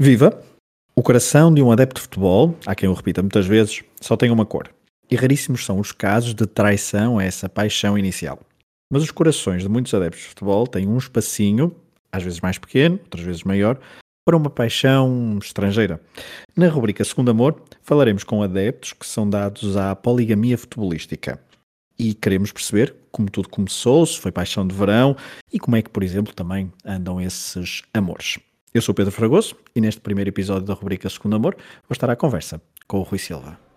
Viva! O coração de um adepto de futebol, há quem o repita muitas vezes, só tem uma cor. E raríssimos são os casos de traição a essa paixão inicial. Mas os corações de muitos adeptos de futebol têm um espacinho, às vezes mais pequeno, outras vezes maior, para uma paixão estrangeira. Na rubrica Segundo Amor, falaremos com adeptos que são dados à poligamia futebolística. E queremos perceber como tudo começou, se foi paixão de verão e como é que, por exemplo, também andam esses amores. Eu sou Pedro Fragoso e neste primeiro episódio da rubrica Segundo Amor vou estar à conversa com o Rui Silva.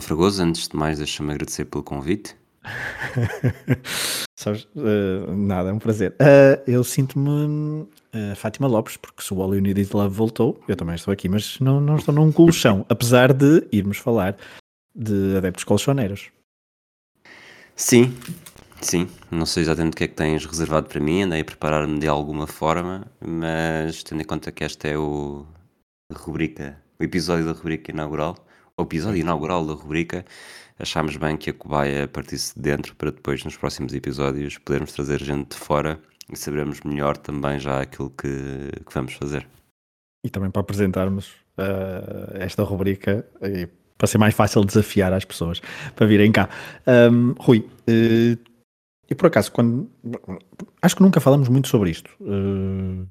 Fragoso. Antes de mais, deixa-me agradecer pelo convite. Sabes, uh, nada, é um prazer. Uh, eu sinto-me uh, Fátima Lopes, porque se o All You Need Is Love voltou, eu também estou aqui, mas não, não estou num colchão, apesar de irmos falar de adeptos colchoneiros. Sim, sim. Não sei exatamente o que é que tens reservado para mim, andei a preparar-me de alguma forma, mas tendo em conta que esta é o rubrica, o episódio da rubrica inaugural, o episódio inaugural da rubrica, achámos bem que a cobaia partisse de dentro para depois, nos próximos episódios, podermos trazer gente de fora e sabermos melhor também já aquilo que, que vamos fazer. E também para apresentarmos uh, esta rubrica e para ser mais fácil desafiar as pessoas para virem cá. Um, Rui, uh, e por acaso, quando. Acho que nunca falamos muito sobre isto. Uh,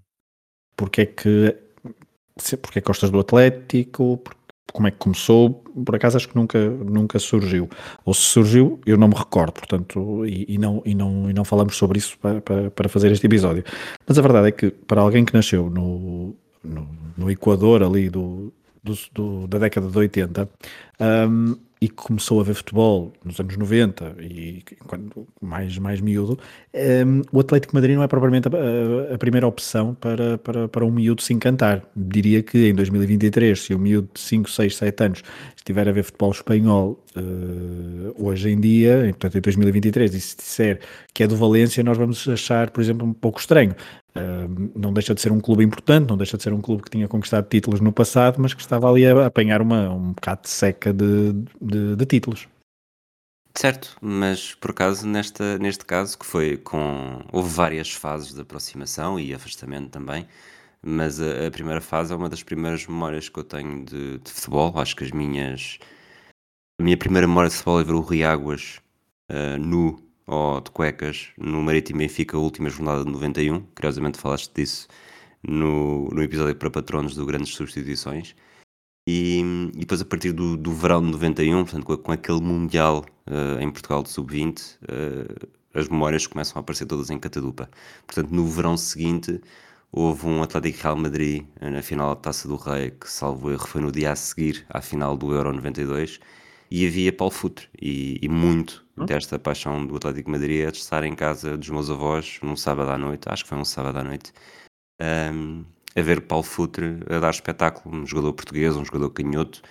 porque é que. Porque é do Atlético? Como é que começou, por acaso acho que nunca, nunca surgiu. Ou se surgiu, eu não me recordo, portanto, e, e não, e, não, e não falamos sobre isso para, para, para, fazer este episódio. Mas a verdade é que para alguém que nasceu no, no, no Equador ali do, do, do, da década de 80, um, e começou a ver futebol nos anos 90 e quando mais, mais miúdo, um, ehm, o Atlético Madrid não é propriamente a, a, primeira opção para, para, para um miúdo se encantar. Diria que em 2023, se um miúdo de 5, 6, 7 anos estiver a ver futebol espanhol uh, hoje em dia, portanto em 2023, e se disser que é do Valência, nós vamos achar, por exemplo, um pouco estranho. Não deixa de ser um clube importante, não deixa de ser um clube que tinha conquistado títulos no passado, mas que estava ali a apanhar uma, um bocado de seca de, de, de títulos. Certo, mas por acaso nesta, neste caso que foi com. houve várias fases de aproximação e afastamento também, mas a, a primeira fase é uma das primeiras memórias que eu tenho de, de, futebol. Acho que as minhas. A minha primeira memória de futebol é ver o Riáguas uh, nu ou de cuecas no Marítimo Benfica, última jornada de 91. Curiosamente falaste disso no, no episódio para patronos do Grandes Substituições. E, e depois, a partir do, do verão de 91, portanto, com, com aquele Mundial uh, em Portugal de Sub-20, uh, eh, as memórias começam a aparecer todas em catadupa. Portanto, no verão seguinte, houve um Atlético Real Madrid eh, na final da Taça do Rei, que, salvo erro, foi no dia a seguir à final do Euro 92 e havia Paulo Futre e, e muito? Desta paixão do Atlético Madrid é de estar em casa dos meus avós num sábado à noite, acho que foi um sábado à noite, um, a ver Paulo Futre a dar espetáculo, um jogador português, um jogador canhoto,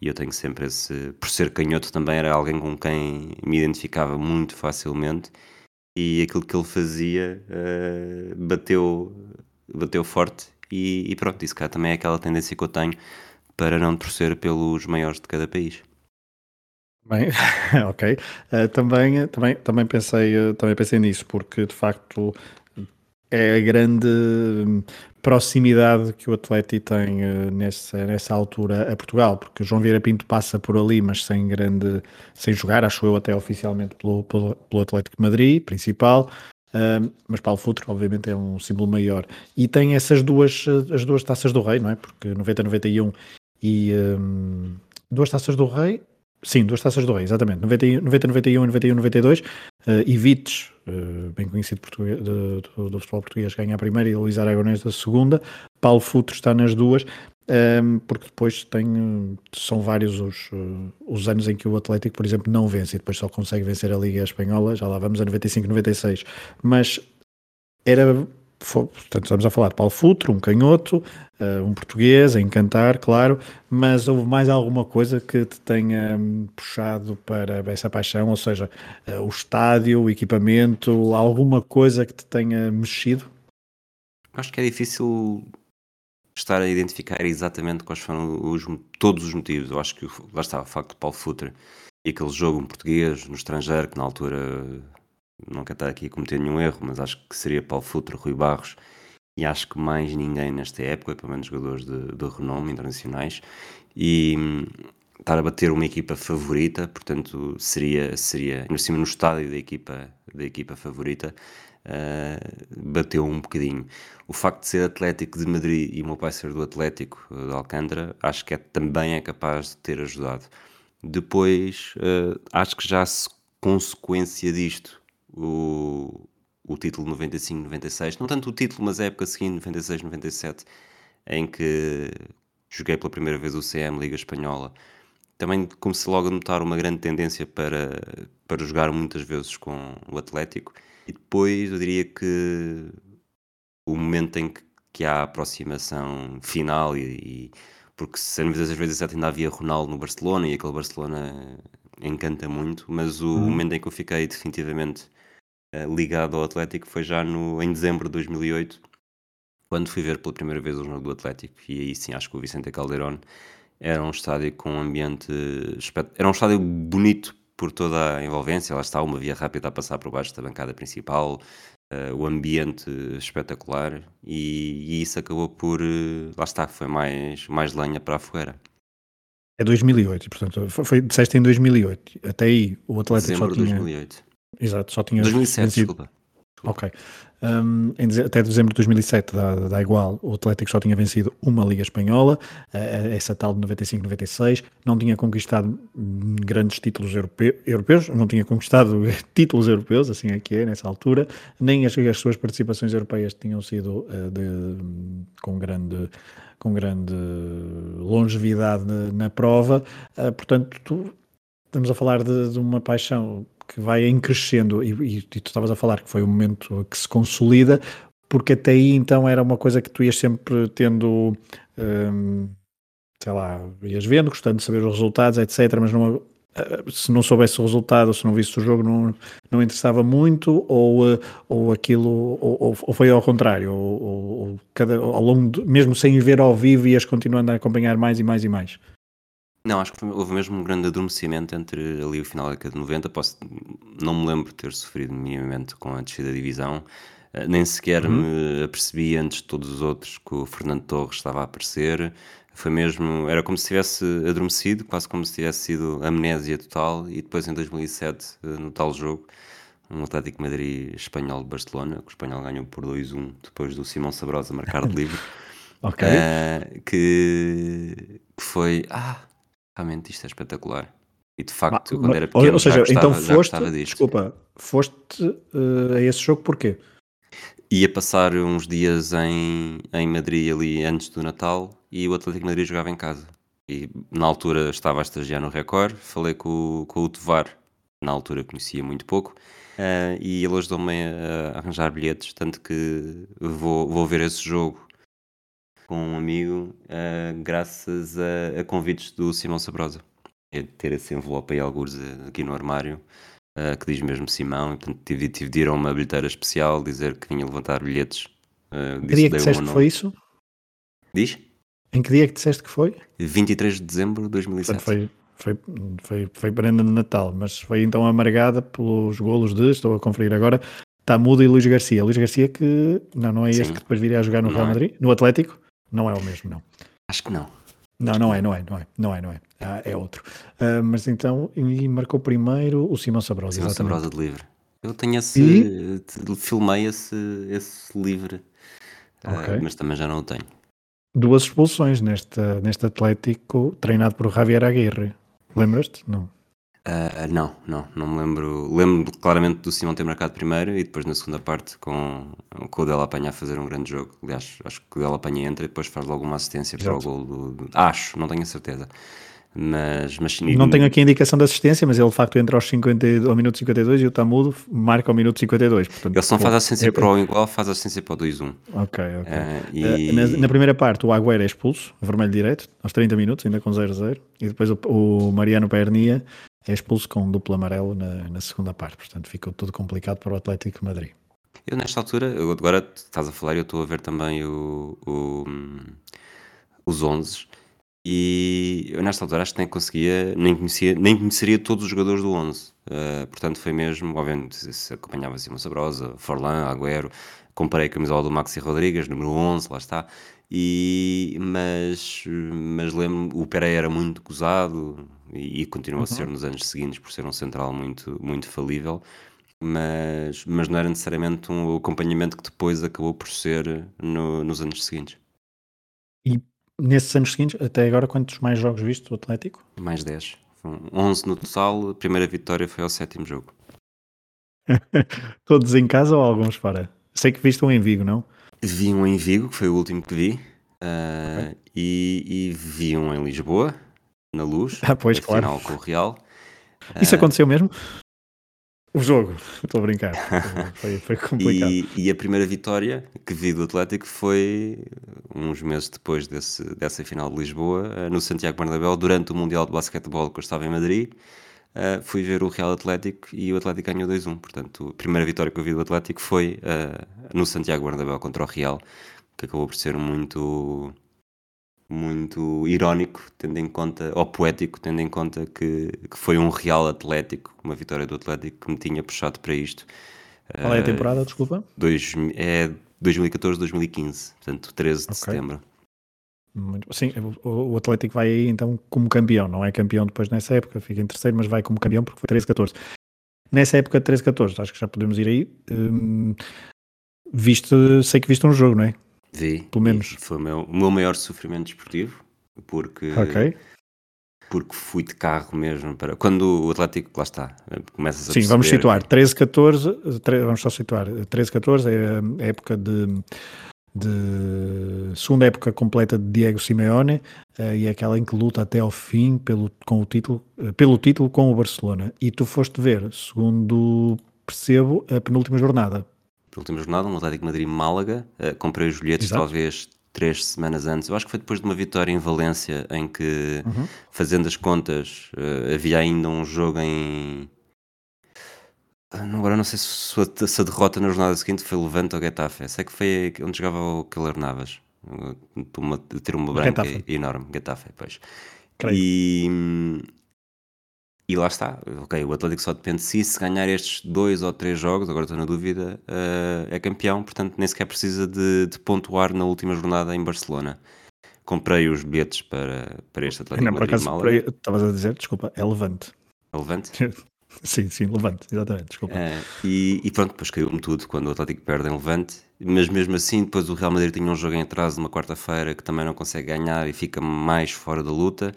e eu tenho sempre esse, por ser canhoto também era alguém com quem me identificava muito facilmente, e aquilo que ele fazia uh, bateu, bateu forte, e, e pronto, isso cá também é aquela tendência que eu tenho para não torcer pelos maiores de cada país. Bem, ok. Uh, também, também, também, pensei, uh, também pensei nisso, porque de facto é a grande proximidade que o Atlético tem uh, nessa, nessa altura a Portugal, porque João Vieira Pinto passa por ali, mas sem grande, sem jogar, acho eu até oficialmente pelo, pelo, pelo Atlético de Madrid, principal, uh, mas Paulo Futre obviamente é um símbolo maior, e tem essas duas, as duas taças do rei, não é? Porque 90-91 e um, duas taças do rei, Sim, duas taças do Rei, exatamente. 90, 90 91 e 91, 92. Uh, Ivites, uh, bem conhecido português, do, do, futebol português, ganha a primeira e Luís Aragonês a segunda. Paulo Futre está nas duas, um, ehm, porque depois tem, são vários os, uh, os anos em que o Atlético, por exemplo, não vence e depois só consegue vencer a Liga Espanhola. Já lá vamos a 95, 96. Mas era portanto, estamos a falar de Paulo Futro, um canhoto, uh, um português, a encantar, claro, mas houve mais alguma coisa que te tenha um, puxado para essa paixão, ou seja, uh, o estádio, o equipamento, alguma coisa que te tenha mexido? Acho que é difícil estar a identificar exatamente quais foram os, todos os motivos. Eu acho que lá está o facto de Paulo Futre e aquele jogo em português no estrangeiro que na altura não quero estar aqui a cometer nenhum erro, mas acho que seria Paulo Futre, Rui Barros e acho que mais ninguém nesta época, pelo menos jogadores de, de renome internacionais, e hum, estar a bater uma equipa favorita, portanto seria, seria no cima no estádio da equipa, da equipa favorita, uh, bateu um bocadinho. O facto de ser Atlético de Madrid e o meu pai ser do Atlético de Alcântara, acho que é, também é capaz de ter ajudado. Depois, uh, acho que já se consequência disto, o, o título 95-96, não tanto o título, mas a época seguinte, 96-97, em que joguei pela primeira vez o CM Liga Espanhola. Também comecei logo a notar uma grande tendência para, para jogar muitas vezes com o Atlético. E depois eu diria que o momento em que, que há a aproximação final e, e porque às vezes ainda havia Ronaldo no Barcelona e aquele Barcelona encanta muito, mas o uhum. momento em que eu fiquei definitivamente ligado ao Atlético foi já no, em dezembro de 2008, quando fui ver pela primeira vez o jogo do Atlético. E aí sim, acho que o Vicente Caldeirón era um estádio com um ambiente. Era um estádio bonito por toda a envolvência. Lá está, uma via rápida a passar por baixo da bancada principal, uh, o ambiente espetacular. E, e, isso acabou por. Uh, lá está, foi mais, mais lenha para a fogueira. É 2008, portanto, foi, foi, disseste em 2008. Até aí o Atlético Dezembro só tinha... 2008. Exato, só tinha 2007, vencido. desculpa. Ok. Um, até dezembro de 2007 dá, dá, igual, o Atlético só tinha vencido uma Liga Espanhola, uh, essa tal de 95-96, não tinha conquistado grandes títulos europe, europeus, não tinha conquistado títulos europeus, assim é que é, nessa altura, nem as, as suas participações europeias tinham sido uh, de, com grande com grande longevidade na, na prova, uh, portanto, tu, estamos a falar de, de uma paixão que vai em crescendo, e, e, e, tu estavas a falar que foi o momento que se consolida, porque até aí então era uma coisa que tu ias sempre tendo, hum, sei lá, ias vendo, gostando de saber os resultados, etc., mas não, eh, se não soubesse o resultado, se não visse o jogo, não, não interessava muito, ou, eh, ou aquilo, ou, ou foi ao contrário, ou, ou cada, ao longo, de, mesmo sem ver ao vivo, ias continuando a acompanhar mais e mais e mais. Não, acho que houve mesmo um grande adormecimento entre ali o final da década de 90. Posso, não me lembro de ter sofrido minimamente com a descida da divisão. Uh, nem sequer uhum. me apercebi antes de todos os outros que o Fernando Torres estava a aparecer. Foi mesmo, era como se tivesse adormecido, quase como se tivesse sido amnésia total. E depois em 2007, uh, eh, no tal jogo, um Atlético Madrid espanhol de Barcelona, que o espanhol ganhou por 2-1 depois do Simão Sabrosa marcar de livre. ok. Uh, que, que foi. Ah, realmente isto é espetacular. E de facto, quando era pequeno, ou seja, gostava, então foste, desculpa, foste uh, a esse jogo porquê? Ia passar uns dias em, em Madrid ali antes do Natal e o Atlético de Madrid jogava em casa. E na altura estava a estagiar no Record, falei com, com o Tovar, na altura conhecia muito pouco, uh, e ele ajudou-me a, a, arranjar bilhetes, tanto que vou, vou ver esse jogo com um amigo, uh, graças a, a, convites do Simão Sabrosa. É ter esse envelope aí, alguns eh, aqui no armário, uh, que diz mesmo Simão. E, portanto, tive, tive de ir a uma bilheteira especial dizer que vinha levantar bilhetes. Uh, que dia que disseste que foi isso? Diz? Em que dia que disseste que foi? 23 de dezembro de 2007. Portanto, foi, foi, foi, foi prenda de Natal, mas foi então amargada pelos golos de, estou a conferir agora, Tamudo e Luís Garcia. Luís Garcia que, não, não é este que depois viria a jogar no Real é. Madrid, no Atlético? Não é o mesmo, não. Acho que não. Não, não é, não é, não é, não é, não é. Ah, é outro. Uh, mas então, e marcou primeiro o Simão Sabrosa. Simão Sabrosa de livre. Eu tenho esse, e? filmei esse, esse livre, ah, okay. mas também já não o tenho. Duas expulsões neste, neste Atlético, treinado por Javier Aguirre. Lembras-te? Não. Uh, não, não, não me lembro. Lembro claramente do Simão ter marcado primeiro e depois na segunda parte com, com o Dela Apanha a fazer um grande jogo. Aliás, acho que o Dela Apanha entra e depois faz logo uma assistência Exato. para o gol do, do, Acho, não tenho a certeza. Mas, mas não tenho aqui a indicação de assistência, mas ele de facto entra aos 50, ao minuto 52 e o Tamudo marca ao minuto 52. Portanto, ele não faz assistência é, para o igual, faz assistência para o 2-1. Ok, ok. Uh, e... na, na, primeira parte, o Agüero é expulso, vermelho direito, aos 30 minutos, ainda com 0-0. E depois o, o Mariano Pernia é expulso com um duplo amarelo na, na segunda parte. Portanto, ficou tudo complicado para o Atlético de Madrid. Eu, nesta altura, agora estás a falar, eu estou a ver também o, o os 11 e eu nesta altura acho que nem conseguia, nem conhecia, nem conheceria todos os jogadores do 11. Uh, portanto, foi mesmo, obviamente, se acompanhava Simão Sabrosa, Forlan, Agüero, comparei a camisola do Maxi Rodrigues, número 11, lá está. E, mas, mas lembro o Pereira era muito gozado e, e continua uhum. a ser nos anos seguintes por ser um central muito, muito falível. Mas, mas não era necessariamente um acompanhamento que depois acabou por ser no, nos anos seguintes. E nesses anos seguintes, até agora, quantos mais jogos viste do Atlético? Mais 10. 11 no total, a primeira vitória foi ao sétimo jogo. Todos em casa ou alguns fora? Sei que viste um em Vigo, não? Vi um em Vigo, que foi o último que vi, uh, okay. e, e, vi um em Lisboa, na Luz, ah, pois, claro. final com o Real. Isso uh, aconteceu mesmo? O jogo, estou a brincar. Foi, foi complicado. e, e, a primeira vitória que vi do Atlético foi uns meses depois desse, dessa final de Lisboa, eh, no Santiago Bernabéu, durante o Mundial de Basquetebol que eu estava em Madrid. Uh, fui ver o Real Atlético e o Atlético ganhou 2-1. Portanto, a primeira vitória que eu vi do Atlético foi uh, no Santiago Bernabéu contra o Real, que acabou por ser muito muito irónico, tendo em conta, ou poético, tendo em conta que, que foi um Real Atlético, uma vitória do Atlético que me tinha puxado para isto. Qual é a temporada, desculpa? Dois, é 2014-2015, portanto 13 de okay. setembro. Muito, sim, o, o, Atlético vai aí então como campeão, não é campeão depois nessa época, fica em terceiro, mas vai como campeão porque foi 13-14. Nessa época 13-14, acho que já podemos ir aí. Hum, viste, sei que viste um jogo, não é? Vi. Pelo menos. Foi o meu, o meu maior sofrimento desportivo, porque, okay. porque fui de carro mesmo para. Quando o Atlético, lá está, começas a Sim, vamos situar. 13, 14, 13, vamos só situar. 13, 14 é a época de, de segunda época completa de Diego Simeone uh, e é aquela em que luta até ao fim pelo, com o título, uh, pelo título com o Barcelona. E tu foste ver, segundo percebo, a penúltima jornada última jornada, no Atlético Madrid-Málaga. Uh, comprei os bilhetes Exato. talvez três semanas antes. Eu acho que foi depois de uma vitória em Valência, em que, uhum. fazendo as contas, uh, havia ainda um jogo em. Ah, agora não sei se a, se a, derrota na jornada seguinte foi Levante ou Getafe. Sei que foi onde jogava o Keller Navas. Uma, ter uma branca Getafe. enorme. Getafe, pois. Creio. E, e lá está, ok, o Atlético só depende de si, se ganhar estes dois ou três jogos, agora estou na dúvida, uh, é campeão, portanto nem sequer precisa de, de, pontuar na última jornada em Barcelona. Comprei os bilhetes para, para este Atlético Não, por acaso, estavas a dizer, desculpa, é Levante. É Levante? sim, sim, Levante, exatamente, desculpa. Uh, e, e, pronto, depois caiu-me tudo quando o Atlético perde em Levante, mas mesmo assim, depois o Real Madrid tinha um jogo em atraso numa quarta-feira que também não consegue ganhar e fica mais fora da luta,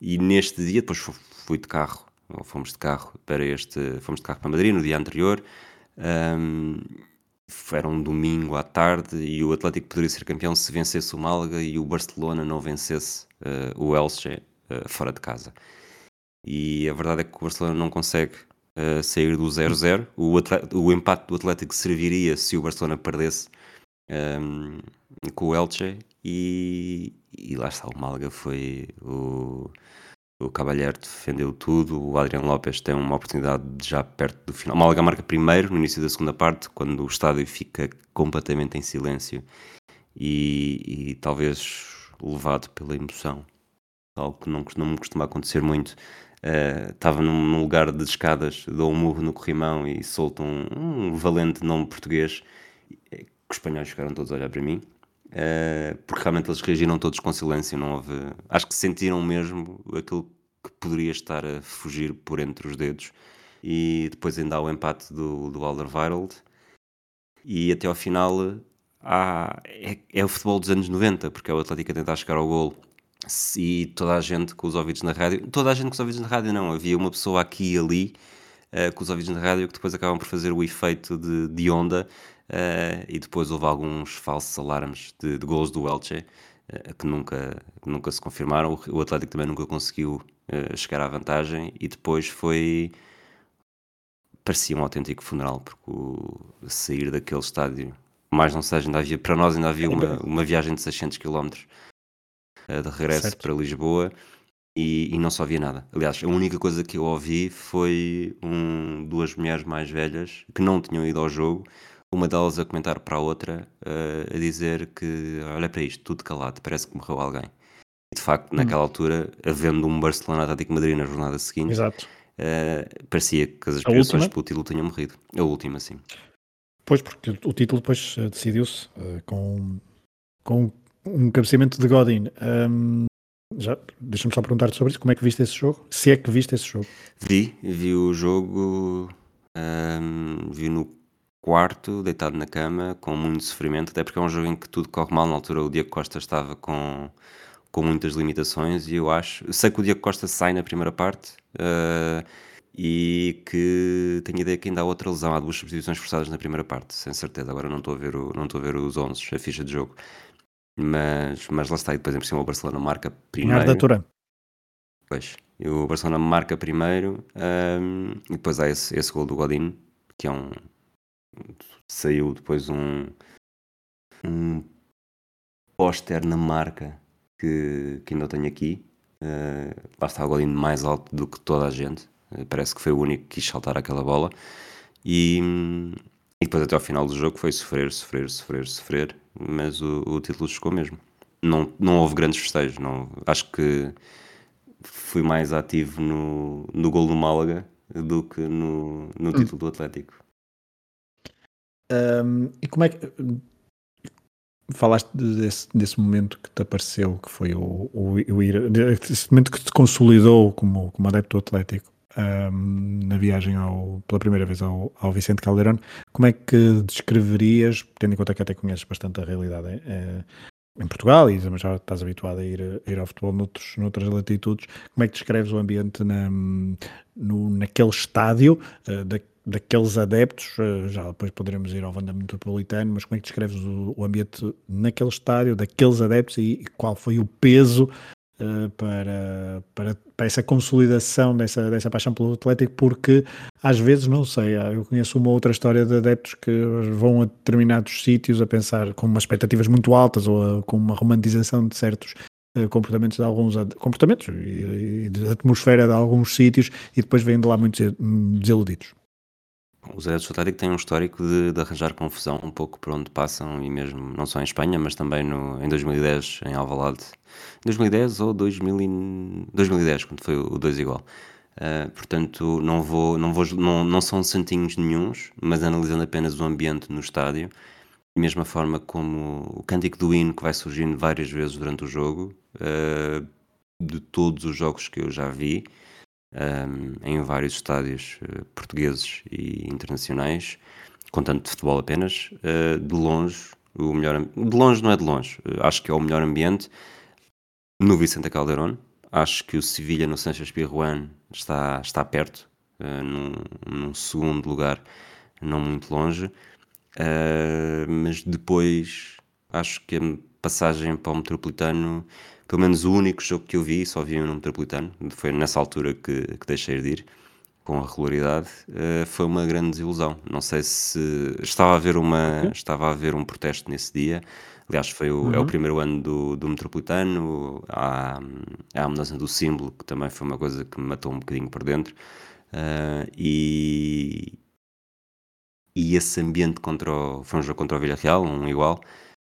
e neste dia, depois fui de carro ou fomos de carro para este, fomos de carro para Madrid no dia anterior. Um, era um domingo à tarde e o Atlético poderia ser campeão se vencesse o Málaga e o Barcelona não vencesse uh, o Elche uh, fora de casa. E a verdade é que o Barcelona não consegue uh, sair do 0-0. O, o, empate do Atlético serviria se o Barcelona perdesse um, com o Elche e, e lá está, o Málaga foi o o Cavalheiro defendeu tudo, o Adriano Lopes tem uma oportunidade já perto do final. O Málaga marca primeiro, no início da segunda parte, quando o estádio fica completamente em silêncio e, e talvez levado pela emoção, algo que não, não me costuma acontecer muito. Uh, estava num, num, lugar de escadas, dou um murro no corrimão e solto um, um valente nome português. Que os espanhóis ficaram todos a olhar para mim. Uh, porque realmente eles reagiram todos com silêncio, não houve. Acho que sentiram mesmo aquilo que poderia estar a fugir por entre os dedos. E depois ainda há o empate do, do Alderweireld. E até ao final há, é, é, o futebol dos anos 90, porque é o Atlético a tentar chegar ao gol. E toda a gente com os ouvidos na rádio, toda a gente com os ouvidos na rádio não, havia uma pessoa aqui e ali uh, com os ouvidos na rádio que depois acabam por fazer o efeito de, de onda uh, e depois houve alguns falsos alarmes de, de gols do Elche que nunca, nunca se confirmaram. O Atlético também nunca conseguiu chegar à vantagem e depois foi parecia um autêntico funeral, porque o, sair daquele estádio, mais não seja, ainda havia, para nós ainda havia uma, uma viagem de 600 km de regresso certo. para Lisboa e, e, não só havia nada. Aliás, a única coisa que eu ouvi foi um, duas mulheres mais velhas que não tinham ido ao jogo, uma delas a comentar para a outra, uh, a dizer que olha para isto, tudo calado, parece que morreu alguém. E de facto, hum. naquela altura, havendo um Barcelona Atlético Madrid na jornada seguinte. Uh, parecia que as aspirações pelo título tinham morrido. A última, sim. Pois, porque o título depois uh, decidiu-se uh, com, com um cabeceamento de Godin. Um, já, deixa-me só perguntar-te sobre isso. Como é que viste esse jogo? Se é que viste esse jogo? Vi, vi o jogo, um, vi no quarto, deitado na cama, com muito sofrimento, até porque é um jogo em que tudo corre mal. Na altura, o Diego Costa estava com, com muitas limitações e eu acho. Sei que o Diego Costa sai na primeira parte. Uh, e que tenho a ideia que ainda há outra lesão, há duas substituições forçadas na primeira parte, sem certeza. Agora não estou a ver, o, não estou a ver os 11, a ficha de jogo. Mas, mas lá está, e depois em cima o Barcelona marca primeiro. da Turan. Pois, e o Barcelona marca primeiro um, e depois há esse, esse gol do Godin, que é um. Saiu depois um. Um póster na marca que, que ainda tenho aqui. Uh, lá está o Godin mais alto do que toda a gente. Uh, parece que foi o único que quis saltar aquela bola. E, e depois até ao final do jogo foi sofrer, sofrer, sofrer, sofrer mas o, o título chegou mesmo. Não, não houve grandes festejos, não, acho que fui mais ativo no, no gol do Málaga do que no, no hum. título do Atlético. Um, e como é que falaste desse, desse momento que te apareceu, que foi o, o, o ir, esse momento que te consolidou como, como adepto Atlético? um, na viagem ao, pela primeira vez ao, ao, Vicente Caldeirão. Como é que descreverias, tendo em conta que até conheces bastante a realidade é, em Portugal e já estás habituado a ir, a ir ao futebol noutros, noutras latitudes, como é que descreves o ambiente na, no, naquele estádio, uh, da, daqueles adeptos, uh, já depois poderemos ir ao Vanda Metropolitano, mas como é que descreves o, o ambiente naquele estádio, daqueles adeptos e, e qual foi o peso uh, para, para, para, essa consolidação dessa, dessa paixão pelo Atlético, porque às vezes, não sei, ah, eu conheço uma outra história de adeptos que vão a determinados sítios a pensar com umas expectativas muito altas ou a, com uma romantização de certos uh, comportamentos de alguns comportamentos e, e de atmosfera de alguns sítios e depois vêm de lá muito desiludidos. Os adeptos do Atlético têm um histórico de, de, arranjar confusão um pouco por onde passam e mesmo não só em Espanha, mas também no, em 2010 em Alvalade 2010 ou 2000 e... 2010, quando foi o 2 igual. Uh, portanto, não vou, não vou, não, não são santinhos nenhuns, mas analisando apenas o ambiente no estádio, da mesma forma como o cântico do hino que vai surgindo várias vezes durante o jogo, uh, de todos os jogos que eu já vi, um, em vários estádios uh, portugueses e internacionais, contando de futebol apenas, de longe, o melhor, de longe não é de longe, acho que é o melhor ambiente, no Vicente Calderón. Acho que o Sevilha no Sanchez Pirruan está, está perto, uh, num, num, segundo lugar, não muito longe. Uh, mas depois acho que a passagem para o Metropolitano, pelo menos o único jogo que eu vi, só vi no Metropolitano, foi nessa altura que, que deixei de ir com a regularidade, uh, foi uma grande desilusão. Não sei se estava a haver uma, estava a haver um protesto nesse dia Aliás, foi o, uhum. é o uhum. primeiro ano do, do Metropolitano, há, há a mudança do símbolo, que também foi uma coisa que me matou um bocadinho por dentro. Uh, e, e esse ambiente contra o, foi um jogo contra o Villarreal, um igual,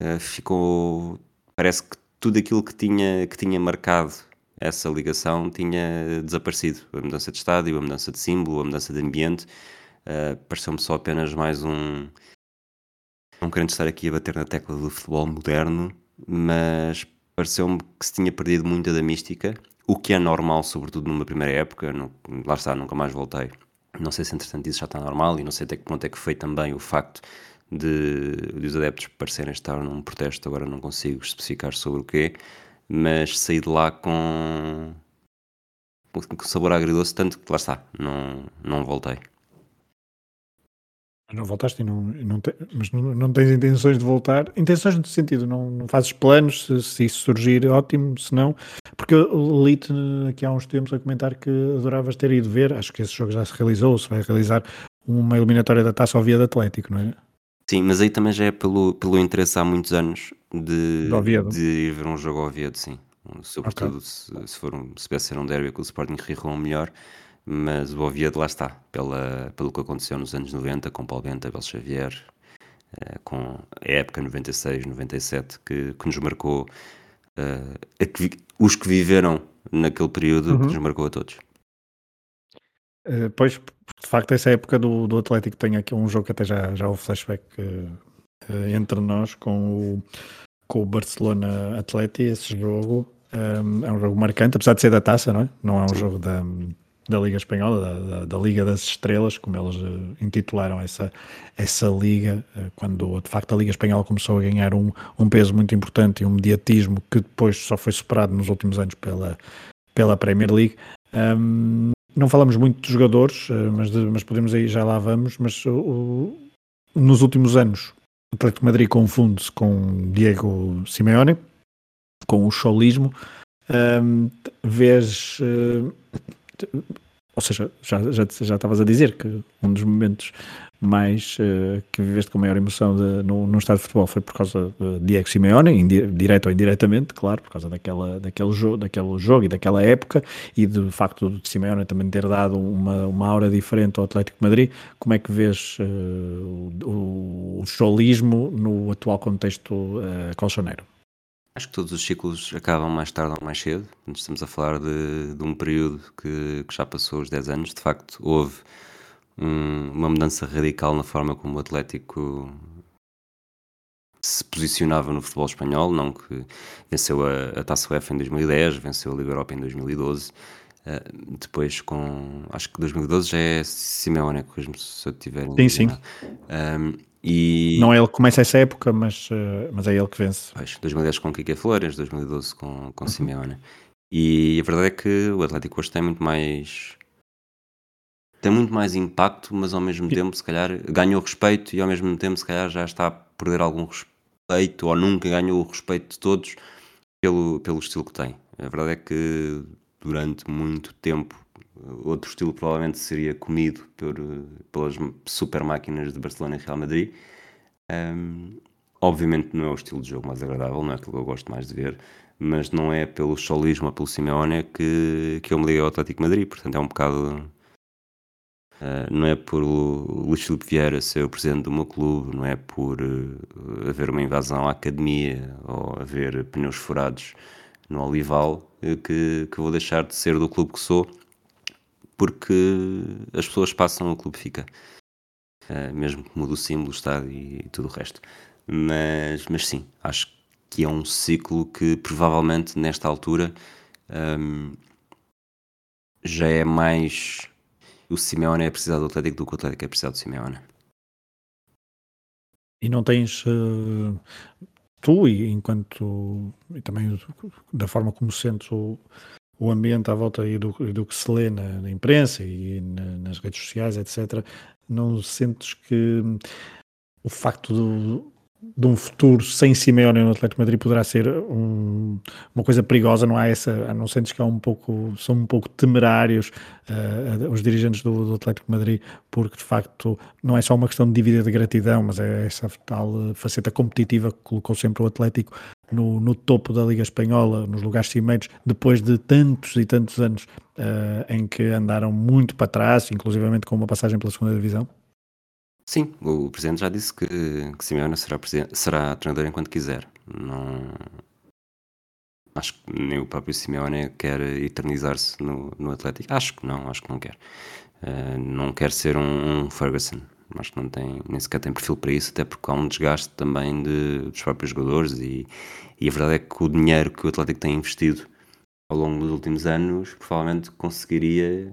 uh, ficou. Parece que tudo aquilo que tinha, que tinha marcado essa ligação tinha desaparecido. A mudança de estádio, a mudança de símbolo, a mudança de ambiente. Uh, Pareceu-me só apenas mais um, não querendo estar aqui a bater na tecla do futebol moderno, mas pareceu-me que se tinha perdido muita da mística, o que é normal, sobretudo numa primeira época. Não, lá está, nunca mais voltei. Não sei se entretanto isso já está normal e não sei até que ponto é que foi também o facto de, de os adeptos parecerem estar num protesto, agora não consigo especificar sobre o quê, mas saí de lá com, com sabor agridoce, tanto que lá está, não, não voltei. Não voltaste e não, não te, mas não, não, tens intenções de voltar. Intenções no sentido, não, não fazes planos, se, se, isso surgir, ótimo, se não. Porque eu li aqui há uns tempos a comentar que adoravas ter ido ver, acho que esse jogo já se realizou, se vai realizar uma eliminatória da taça ao via do Atlético, não é? Sim, mas aí também já é pelo, pelo interesse há muitos anos de, de ir ver um jogo ao Oviedo, sim. Sobretudo okay. se, se, for um, se ser um derby com o Sporting Rihon melhor mas o Oviedo lá está, pela, pelo que aconteceu nos anos 90 com Paulo Bento, Abel Xavier, uh, com a época 96, 97, que, que nos marcou, uh, que, os que viveram naquele período, uhum. que nos marcou a todos. Uh, pois, de facto, essa época do, do Atlético tem aqui um jogo que até já, já houve flashback entre nós com o, com o Barcelona Atlético, esse jogo um, é um jogo marcante, apesar de ser da taça, não é? Não é um jogo da da Liga Espanhola, da, da, da, Liga das Estrelas, como eles uh, intitularam essa, essa liga, uh, quando de facto a Liga Espanhola começou a ganhar um, um peso muito importante e um mediatismo que depois só foi superado nos últimos anos pela, pela Premier League. Um, não falamos muito de jogadores, uh, mas, de, mas podemos aí, já lá vamos, mas nos últimos anos o Atlético Madrid confunde-se com Diego Simeone, com o cholismo. Um, vês ou seja, já, já, já estavas a dizer que um dos momentos mais uh, que viveste com maior emoção de, no, no estado de futebol foi por causa de Diego Simeone, direto ou indiretamente, claro, por causa daquela, daquele, jogo, daquele jogo e daquela época e do facto de Simeone também ter dado uma, uma aura diferente ao Atlético de Madrid. Como é que vês uh, o, o no atual contexto uh, colchoneiro? Acho que todos os ciclos acabam mais tarde ou mais cedo. Estamos a falar de, de um período que, que, já passou os 10 anos. De facto, houve um, uma mudança radical na forma como o Atlético se posicionava no futebol espanhol. Não que venceu a, a Taça UEFA em 2010, venceu a Liga Europa em 2012. Uh, depois com acho que 2012 já é Simeone, se eu tiver sim, sim. Um, e... Não é ele que começa essa época, mas, uh, mas é ele que vence. Pois, 2010 com Kike Flores, 2012 com, com uhum. Simeone. E a verdade é que o Atlético hoje tem muito mais. Tem muito mais impacto, mas ao mesmo tempo, se calhar, ganhou respeito e ao mesmo tempo, se calhar, já está a perder algum respeito ou nunca ganhou o respeito de todos pelo, pelo estilo que tem. A verdade é que durante muito tempo outro estilo provavelmente seria comido por, pelas super máquinas de Barcelona e Real Madrid. Um, obviamente não é o estilo de jogo mais agradável, não é aquilo que eu gosto mais de ver, mas não é pelo solismo ou pelo Simeone que, que eu me ligo ao Atlético Madrid, portanto é um bocado. Uh, não é por Luís Filipe Vieira ser o presidente do meu clube, não é por uh, haver uma invasão à academia ou haver pneus furados no Olival uh, que, que vou deixar de ser do clube que sou porque as pessoas passam, o clube fica. Mesmo que mude o símbolo, o estádio e, e, tudo o resto. Mas, mas sim, acho que é um ciclo que provavelmente nesta altura um, já é mais o Simeone é precisar do Atlético do que o Atlético é precisar do Simeone. E não tens uh, tu, e enquanto e também da forma como sentes o, o ambiente à volta aí do, do que se lê na, na imprensa e na, nas redes sociais, etc., não sentes que o facto do, de um futuro sem Simeone no Atlético Madrid poderá ser um, uma coisa perigosa, não há essa, não sentes que um pouco, são um pouco temerários uh, os dirigentes do, do, Atlético Madrid, porque de facto não é só uma questão de dívida de gratidão, mas é essa tal faceta competitiva que colocou sempre o Atlético no, no topo da Liga Espanhola, nos lugares cimeiros, depois de tantos e tantos anos uh, em que andaram muito para trás, inclusivamente com uma passagem pela segunda divisão? Sim, o presidente já disse que, que Simeone será, será treinador enquanto quiser. Não, acho que nem o próprio Simeone quer eternizar-se no, no Atlético. Acho que não, acho que não quer. Uh, não quer ser um, um, Ferguson. Acho que não tem, nem sequer tem perfil para isso, até porque há um desgaste também de, dos próprios jogadores e, e a verdade é que o dinheiro que o Atlético tem investido ao longo dos últimos anos, provavelmente conseguiria,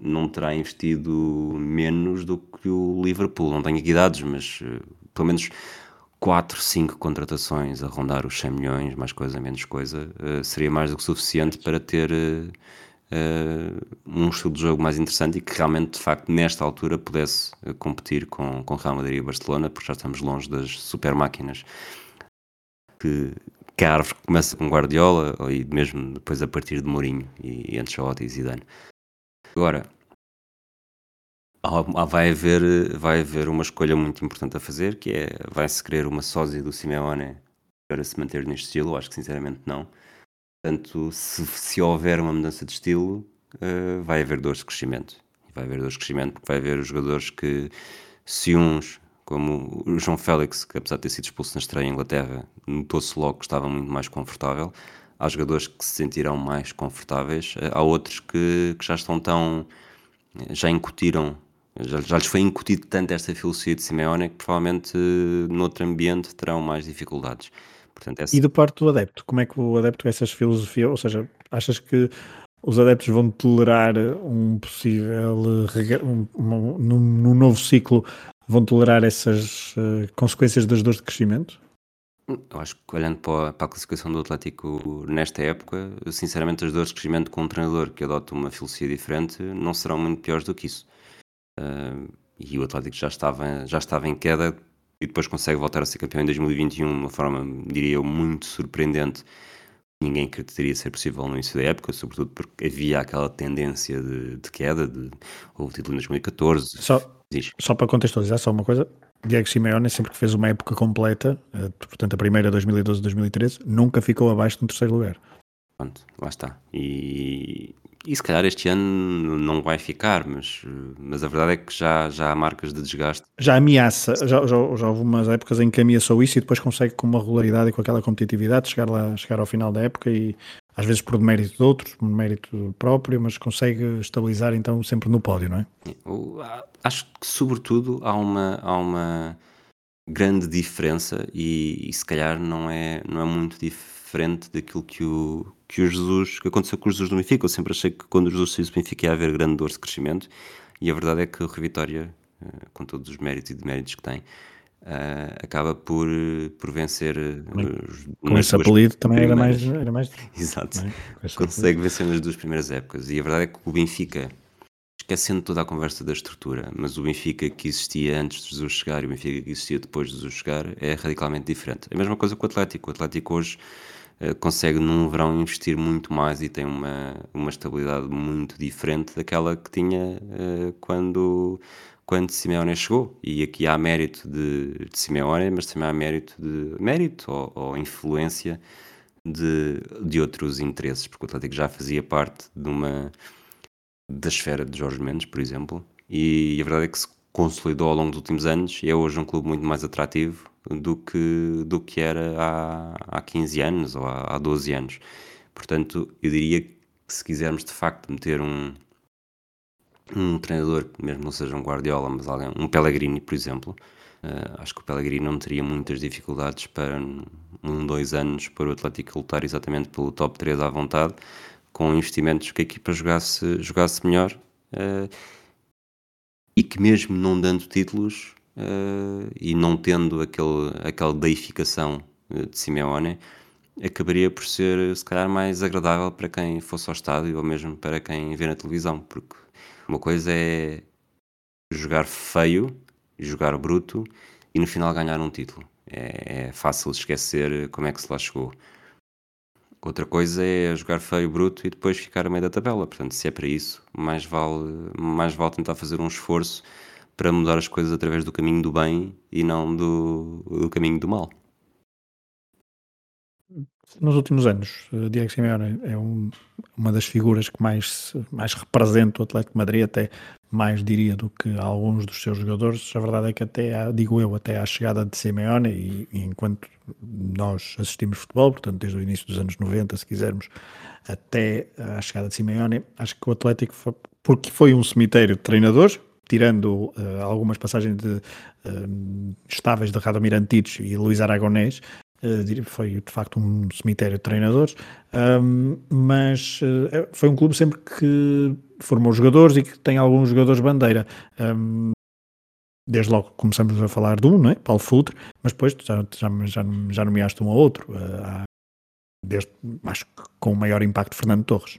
não terá investido menos do que o Liverpool. Não tenho aqui dados, mas uh, pelo menos 4, 5 contratações a rondar os 100 milhões, mais coisa, menos coisa, uh, seria mais do que suficiente para ter uh, um estilo de jogo mais interessante e que realmente, de facto, nesta altura pudesse competir com, com Real Madrid e Barcelona, porque já estamos longe das super máquinas que, que a árvore começa com Guardiola e mesmo depois a partir de Mourinho e, e Ancelotti e Zidane. Agora, vai haver, vai haver uma escolha muito importante a fazer, que é, vai-se querer uma sósia do Simeone para se manter neste estilo? Acho que sinceramente não. Portanto, se, se houver uma mudança de estilo, uh, vai haver dores de crescimento. Vai haver dores de crescimento porque vai haver os jogadores que, se uns, como o João Félix, que apesar de ter sido expulso na estreia em Inglaterra, notou-se logo que estava muito mais confortável. Há jogadores que se sentirão mais confortáveis, uh, há outros que, que já estão tão. já incutiram já, já, lhes foi incutido tanto esta filosofia de Simeone que provavelmente noutro ambiente terão mais dificuldades. Portanto, essa... E do parte do adepto, como é que o adepto essas filosofias, ou seja, achas que os adeptos vão tolerar um possível um, um, no, novo ciclo vão tolerar essas uh, consequências das dores de crescimento? Eu acho que olhando para a, para a, classificação do Atlético nesta época, sinceramente as dores de crescimento com um treinador que adota uma filosofia diferente não serão muito piores do que isso. Uh, e o Atlético já estava, já estava em queda e depois consegue voltar a ser campeão em 2021 de uma forma, diria eu, muito surpreendente. Ninguém acreditaria ser possível no início da época, sobretudo porque havia aquela tendência de, de queda, de, houve título em 2014. Só, só para contextualizar, só uma coisa: Diego Simeone, sempre que fez uma época completa, eh, portanto a primeira 2012-2013, nunca ficou abaixo do terceiro lugar. Pronto, lá está. E, e se calhar este ano não vai ficar, mas, mas a verdade é que já, já há marcas de desgaste. Já ameaça, já, já, já houve umas épocas em que ameaçou isso e depois consegue com uma regularidade e com aquela competitividade chegar, lá, chegar ao final da época e às vezes por mérito de outros, por mérito próprio, mas consegue estabilizar então sempre no pódio, não é? Acho que sobretudo há uma, há uma grande diferença e, e se calhar não é, não é muito diferente daquilo que o, que o Jesus, que aconteceu com o Jesus do Benfica. Eu sempre achei que quando o Jesus saiu do Benfica ia haver grande dor de crescimento e a verdade é que o Revitória, eh, com todos os méritos e deméritos que tem, Uh, acaba por, por vencer. Uh, com esse apelido também era mais, era mais. Exato. É? Consegue vencer nas duas primeiras épocas. E a verdade é que o Benfica, esquecendo toda a conversa da estrutura, mas o Benfica que existia antes de Jesus chegar e o Benfica que existia depois de Jesus chegar é radicalmente diferente. A mesma coisa com o Atlético. O Atlético hoje eh, consegue num verão investir muito mais e tem uma, uma estabilidade muito diferente daquela que tinha uh, quando, quando Simeone chegou. E aqui há mérito de, de Simeone, mas também há mérito de mérito ou, ou influência de, de outros interesses, porque o Atlético já fazia parte de uma da esfera de Jorge Mendes, por exemplo, e a verdade é que se consolidou ao longo dos últimos anos e é hoje um clube muito mais atrativo do que, do que era há, há 15 anos ou há, há 12 anos. Portanto, eu diria que se quisermos de facto meter um, um treinador, mesmo não seja um Guardiola, mas alguém, um Pellegrini, por exemplo, uh, acho que o Pellegrini não teria muitas dificuldades para um, dois anos para o Atlético lutar exatamente pelo top 3 à vontade, com investimentos que a equipa jogasse, jogasse melhor uh, e que mesmo não dando títulos uh, e não tendo aquele, aquela deificação de Simeone, acabaria por ser se calhar mais agradável para quem fosse ao estádio ou mesmo para quem vê na televisão, porque uma coisa é jogar feio, jogar bruto e no final ganhar um título. É, é fácil esquecer como é que se lá chegou. Outra coisa é jogar feio, bruto e depois ficar a meio da tabela. Portanto, se é para isso, mais vale, mais vale tentar fazer um esforço para mudar as coisas através do caminho do bem e não do, do caminho do mal. Nos últimos anos, eh, Diego Simeone é um, uma das figuras que mais, mais representa o Atlético de Madrid, até mais diria do que alguns dos seus jogadores. A verdade é que até, digo eu, até à chegada de Simeone e, e enquanto nós assistimos futebol, portanto desde o início dos anos 90, se quisermos, até à chegada de Simeone, acho que o Atlético foi, porque foi um cemitério de treinadores, tirando uh, algumas passagens de, uh, estáveis de Radomir Antides e Luís Aragonés, foi de facto um cemitério de treinadores, mas foi um clube sempre que formou jogadores e que tem alguns jogadores bandeira. Desde logo começamos a falar de um, não é? Paulo Futre, mas depois já, já, já, já nomeaste um ou outro, desde, acho que com o maior impacto Fernando Torres.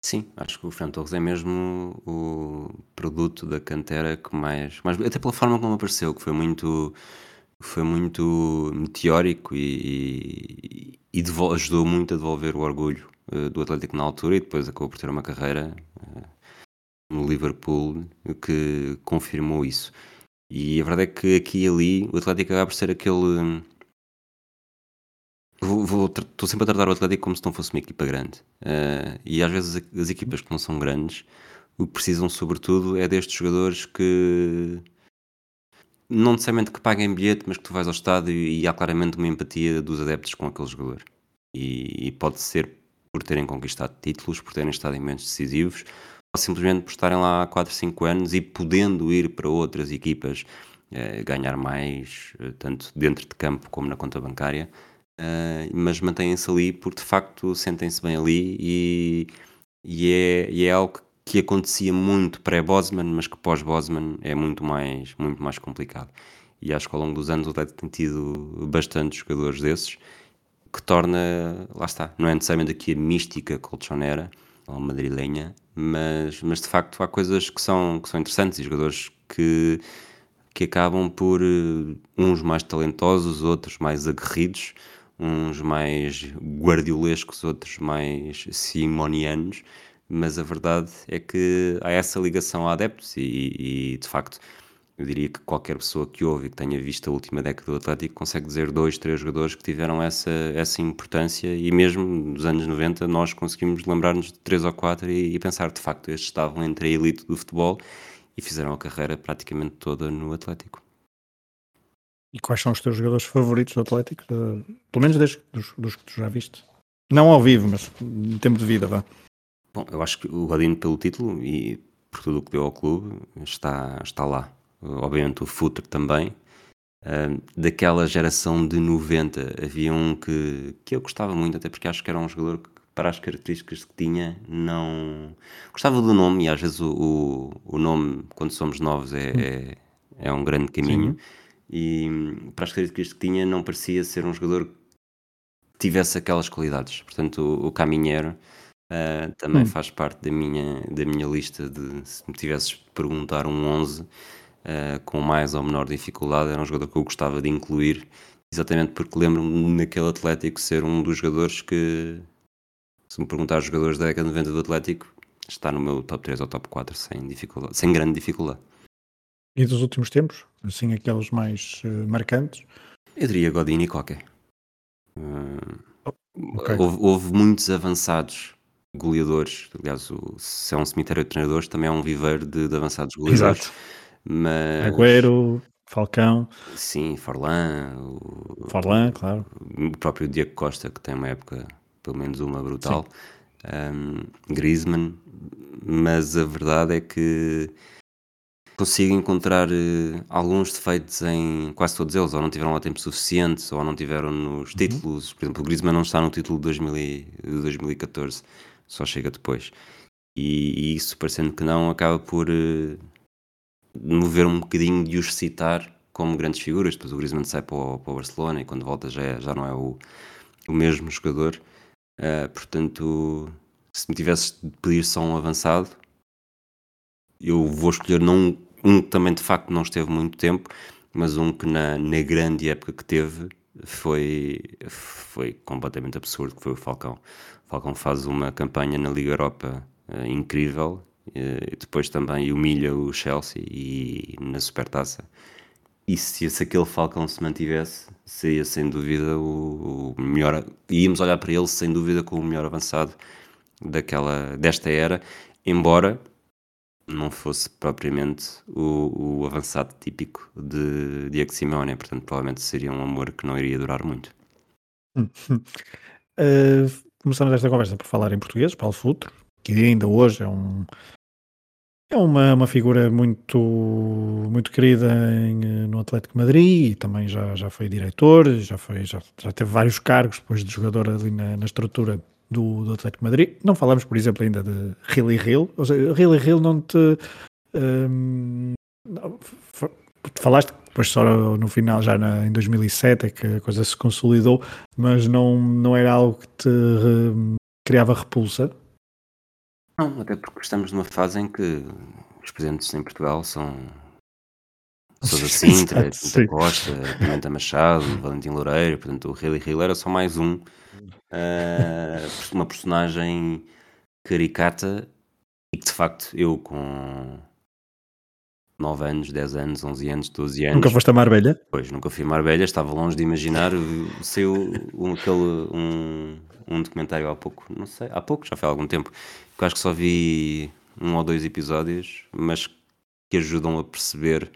Sim, acho que o Fernando Torres é mesmo o produto da cantera que mais, mais até pela forma como apareceu, que foi muito foi muito meteórico e, e, e ajudou muito a devolver o orgulho uh, do Atlético na altura e depois acabou por ter uma carreira uh, no Liverpool que confirmou isso. E a verdade é que aqui e ali o Atlético acaba por ser aquele Estou sempre a tratar o Atlético como se não fosse uma equipa grande. Uh, e às vezes as equipas que não são grandes, o que precisam sobretudo é destes jogadores que não necessariamente que paguem bilhete, mas que tu vais ao estádio e há claramente uma empatia dos adeptos com aquele jogador. E, e pode ser por terem conquistado títulos, por terem estado em momentos decisivos, ou simplesmente por estarem lá há 4, 5 anos e podendo ir para outras equipas eh, ganhar mais, eh, tanto dentro de campo como na conta bancária. Uh, mas mantêm-se ali porque de facto sentem-se bem ali e, e, é, e é algo que acontecia muito pré-Bosman, mas que pós-Bosman é muito mais, muito mais complicado. E acho que ao longo dos anos o Atlético tem tido bastantes jogadores desses, que torna, lá está, não é necessariamente aqui a mística colchonera ou madrilenha, mas, mas de facto há coisas que são, que são interessantes e jogadores que, que acabam por uh, uns mais talentosos, outros mais aguerridos, uns mais guardiolescos, outros mais simonianos, mas a verdade é que há essa ligação a adeptos e, e, de facto eu diria que qualquer pessoa que ouve e que tenha visto a última década do Atlético consegue dizer dois, três jogadores que tiveram essa, essa importância e mesmo nos anos 90 nós conseguimos lembrar-nos de três ou quatro e, e pensar de facto estes estavam entre a elite do futebol e fizeram a carreira praticamente toda no Atlético. E quais são os teus jogadores favoritos do Atlético? Uh, pelo menos desde, dos, dos, que tu já viste. Não ao vivo, mas em tempo de vida, vá. Bom, eu acho que o Godinho, pelo título e por tudo o que deu ao clube, está, está lá. Obviamente o Futre também. Uh, daquela geração de 90, havia um que, que eu gostava muito, até porque acho que era um jogador que, para as características que tinha, não. Gostava do nome, e às vezes o, o, o nome, quando somos novos, é, hum. é, é um grande caminho. Sim e para as características que tinha não parecia ser um jogador que tivesse aquelas qualidades. Portanto, o, o Caminheiro uh, também hum. faz parte da minha, da minha lista de se me tivesses de perguntar um 11 uh, ah, com mais ou menor dificuldade, era um jogador que eu gostava de incluir, exatamente porque lembro-me naquele Atlético ser um dos jogadores que, se me perguntar os jogadores da década de 90 do Atlético, está no meu top 3 ou top 4 sem, dificuldade, sem grande dificuldade. E dos últimos tempos? Assim, aqueles mais uh, marcantes? Eu diria Godini e Coque. Uh, okay. houve, houve, muitos avançados goleadores. Aliás, o, se é um cemitério de treinadores, também é um viveiro de, de avançados goleadores. Exato. Mas... Agüero, Falcão. Sim, Forlan. O, Forlan, claro. O próprio Diego Costa, que tem uma época, pelo menos uma brutal. Um, Griezmann. Mas a verdade é que consigo encontrar uh, alguns defeitos em quase todos eles, ou não tiveram lá tempo suficiente, ou não tiveram nos uhum. títulos. Por exemplo, o Griezmann não está no título de 2000 e, 2014, só chega depois. E, e, isso, parecendo que não, acaba por uh, mover um bocadinho de os citar como grandes figuras. Depois o Griezmann sai para o, para o Barcelona e quando volta já, é, já não é o, o mesmo jogador. Uh, portanto, se me tivesse de pedir só um avançado, eu vou escolher não, um que também de facto não esteve muito tempo, mas um que na, na grande época que teve foi, foi completamente absurdo, que foi o Falcão. Falcão faz uma campanha na Liga Europa uh, incrível, uh, depois também humilha o Chelsea e na Supertaça. E se, se aquele Falcão se mantivesse, seria sem dúvida o, o melhor. Íamos olhar para ele sem dúvida como o melhor avançado daquela, desta era, embora não fosse propriamente o, o avançado típico de Diego Simeone, portanto provavelmente seria um amor que não iria durar muito. uh, começamos esta conversa por falar em português, Paulo Futro, que ainda hoje é um é uma, uma figura muito muito querida em, no Atlético Madrid e também já, já foi diretor, já, foi, já, já teve vários cargos depois de jogador ali na, na estrutura do, do Atlético Madrid. Não falamos, por exemplo, ainda de Hilly Hill. Ou seja, Hilly Hill não te. Um, falaste depois só no final, já na, em 2007, é que a coisa se consolidou, mas não, não era algo que te re, criava repulsa? Não, até porque estamos numa fase em que os presidentes em Portugal são Sousa Sintra, Pinta. Costa, Pimenta Machado, Valentim Loureiro, portanto o Rally Hill era só mais um, uh, uma personagem caricata e que de facto eu com 9 anos, 10 anos, 11 anos, 12 anos. Nunca foste a Marbella? Pois, nunca fui a Marbella, estava longe de imaginar. Saiu um, aquele, um, um documentário há pouco, não sei, há pouco, já foi há algum tempo, que eu acho que só vi um ou dois episódios, mas que ajudam a perceber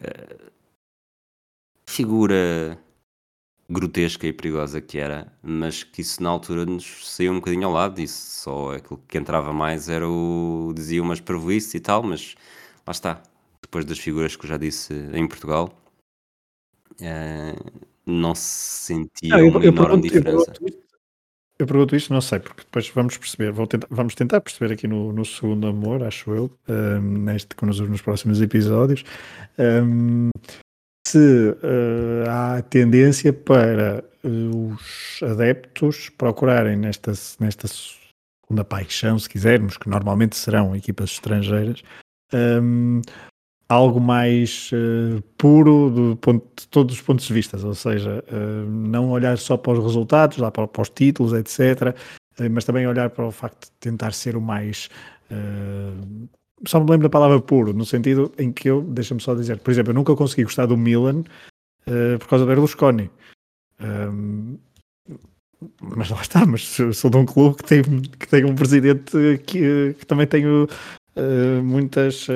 a figura grotesca e perigosa que era, mas que isso na altura nos saiu um bocadinho ao lado, isso só aquilo que entrava mais era o dizia umas prejuízos e tal, mas lá está, depois das figuras que eu já disse em Portugal, uh, não se sentia não, eu, uma eu enorme pergunto, diferença. Eu pergunto, eu pergunto isto, não sei, porque depois vamos perceber, tentar, vamos tentar perceber aqui no, no segundo amor, acho eu, um, neste que nos, nos próximos episódios, um, se uh, há tendência para uh, os adeptos procurarem nesta, nesta segunda paixão, se quisermos, que normalmente serão equipas estrangeiras, um, algo mais uh, puro do ponto, de todos os pontos de vista, ou seja, uh, não olhar só para os resultados, lá para, para os títulos, etc., uh, mas também olhar para o facto de tentar ser o mais. só me lembro da palavra puro, no sentido em que eu, deixa-me só dizer, por exemplo, eu nunca consegui gostar do Milan por causa do Berlusconi. Um, mas lá está, mas sou de um clube que tem, que tem um presidente que, que também tenho muitas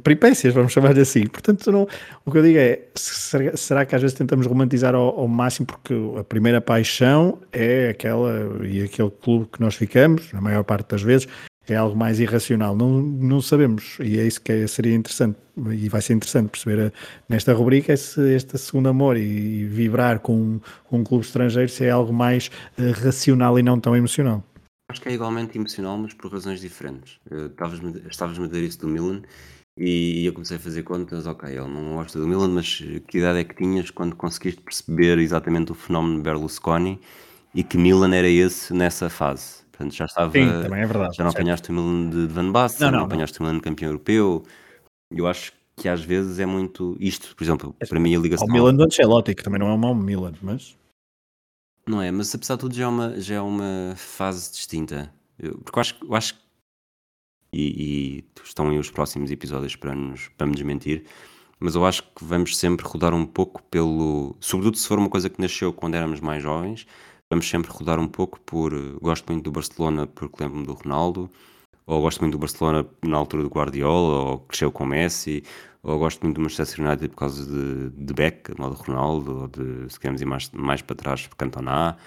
peripécias, vamos chamar de assim. Portanto, não, o que eu digo é, será, que às vezes tentamos romantizar ao, ao, máximo porque a primeira paixão é aquela e aquele clube que nós ficamos, na maior parte das vezes, é algo mais irracional. Não, não sabemos e é isso que é, seria interessante e vai ser interessante perceber a, eh, nesta rubrica se este segundo amor e, e vibrar com, com, um clube estrangeiro se é algo mais uh, racional e não tão emocional. Acho que é igualmente emocional, mas por razões diferentes. Estavas-me estavas a dizer isso do Milan e eu comecei a fazer contas, ok, ele não gosta do Milan, mas que idade é que tinhas quando conseguiste perceber exatamente o fenómeno Berlusconi e que Milan era esse nessa fase? Portanto, já estava. Sim, também é verdade. Já não certo. apanhaste o Milan de Van Basten, não, não, não, apanhaste o Milan campeão europeu. Eu acho que às vezes é muito isto, por exemplo, para mim a ligação. O Milan do Ancelotti, que também não é um mau Milan, mas. Não é, mas apesar de tudo já é uma, já é uma fase distinta. Eu, porque eu acho, eu acho que e, e estão aí os próximos episódios para, nos, para me desmentir, mas eu acho que vamos sempre rodar um pouco pelo. Sobretudo se for uma coisa que nasceu quando éramos mais jovens, vamos sempre rodar um pouco por. Gosto muito do Barcelona porque lembro-me do Ronaldo, ou gosto muito do Barcelona na altura do Guardiola, ou cresceu com Messi, ou gosto muito do Manchester United por causa de, de Beck, modo Ronaldo, ou de, se queremos ir mais, mais para trás, Cantona.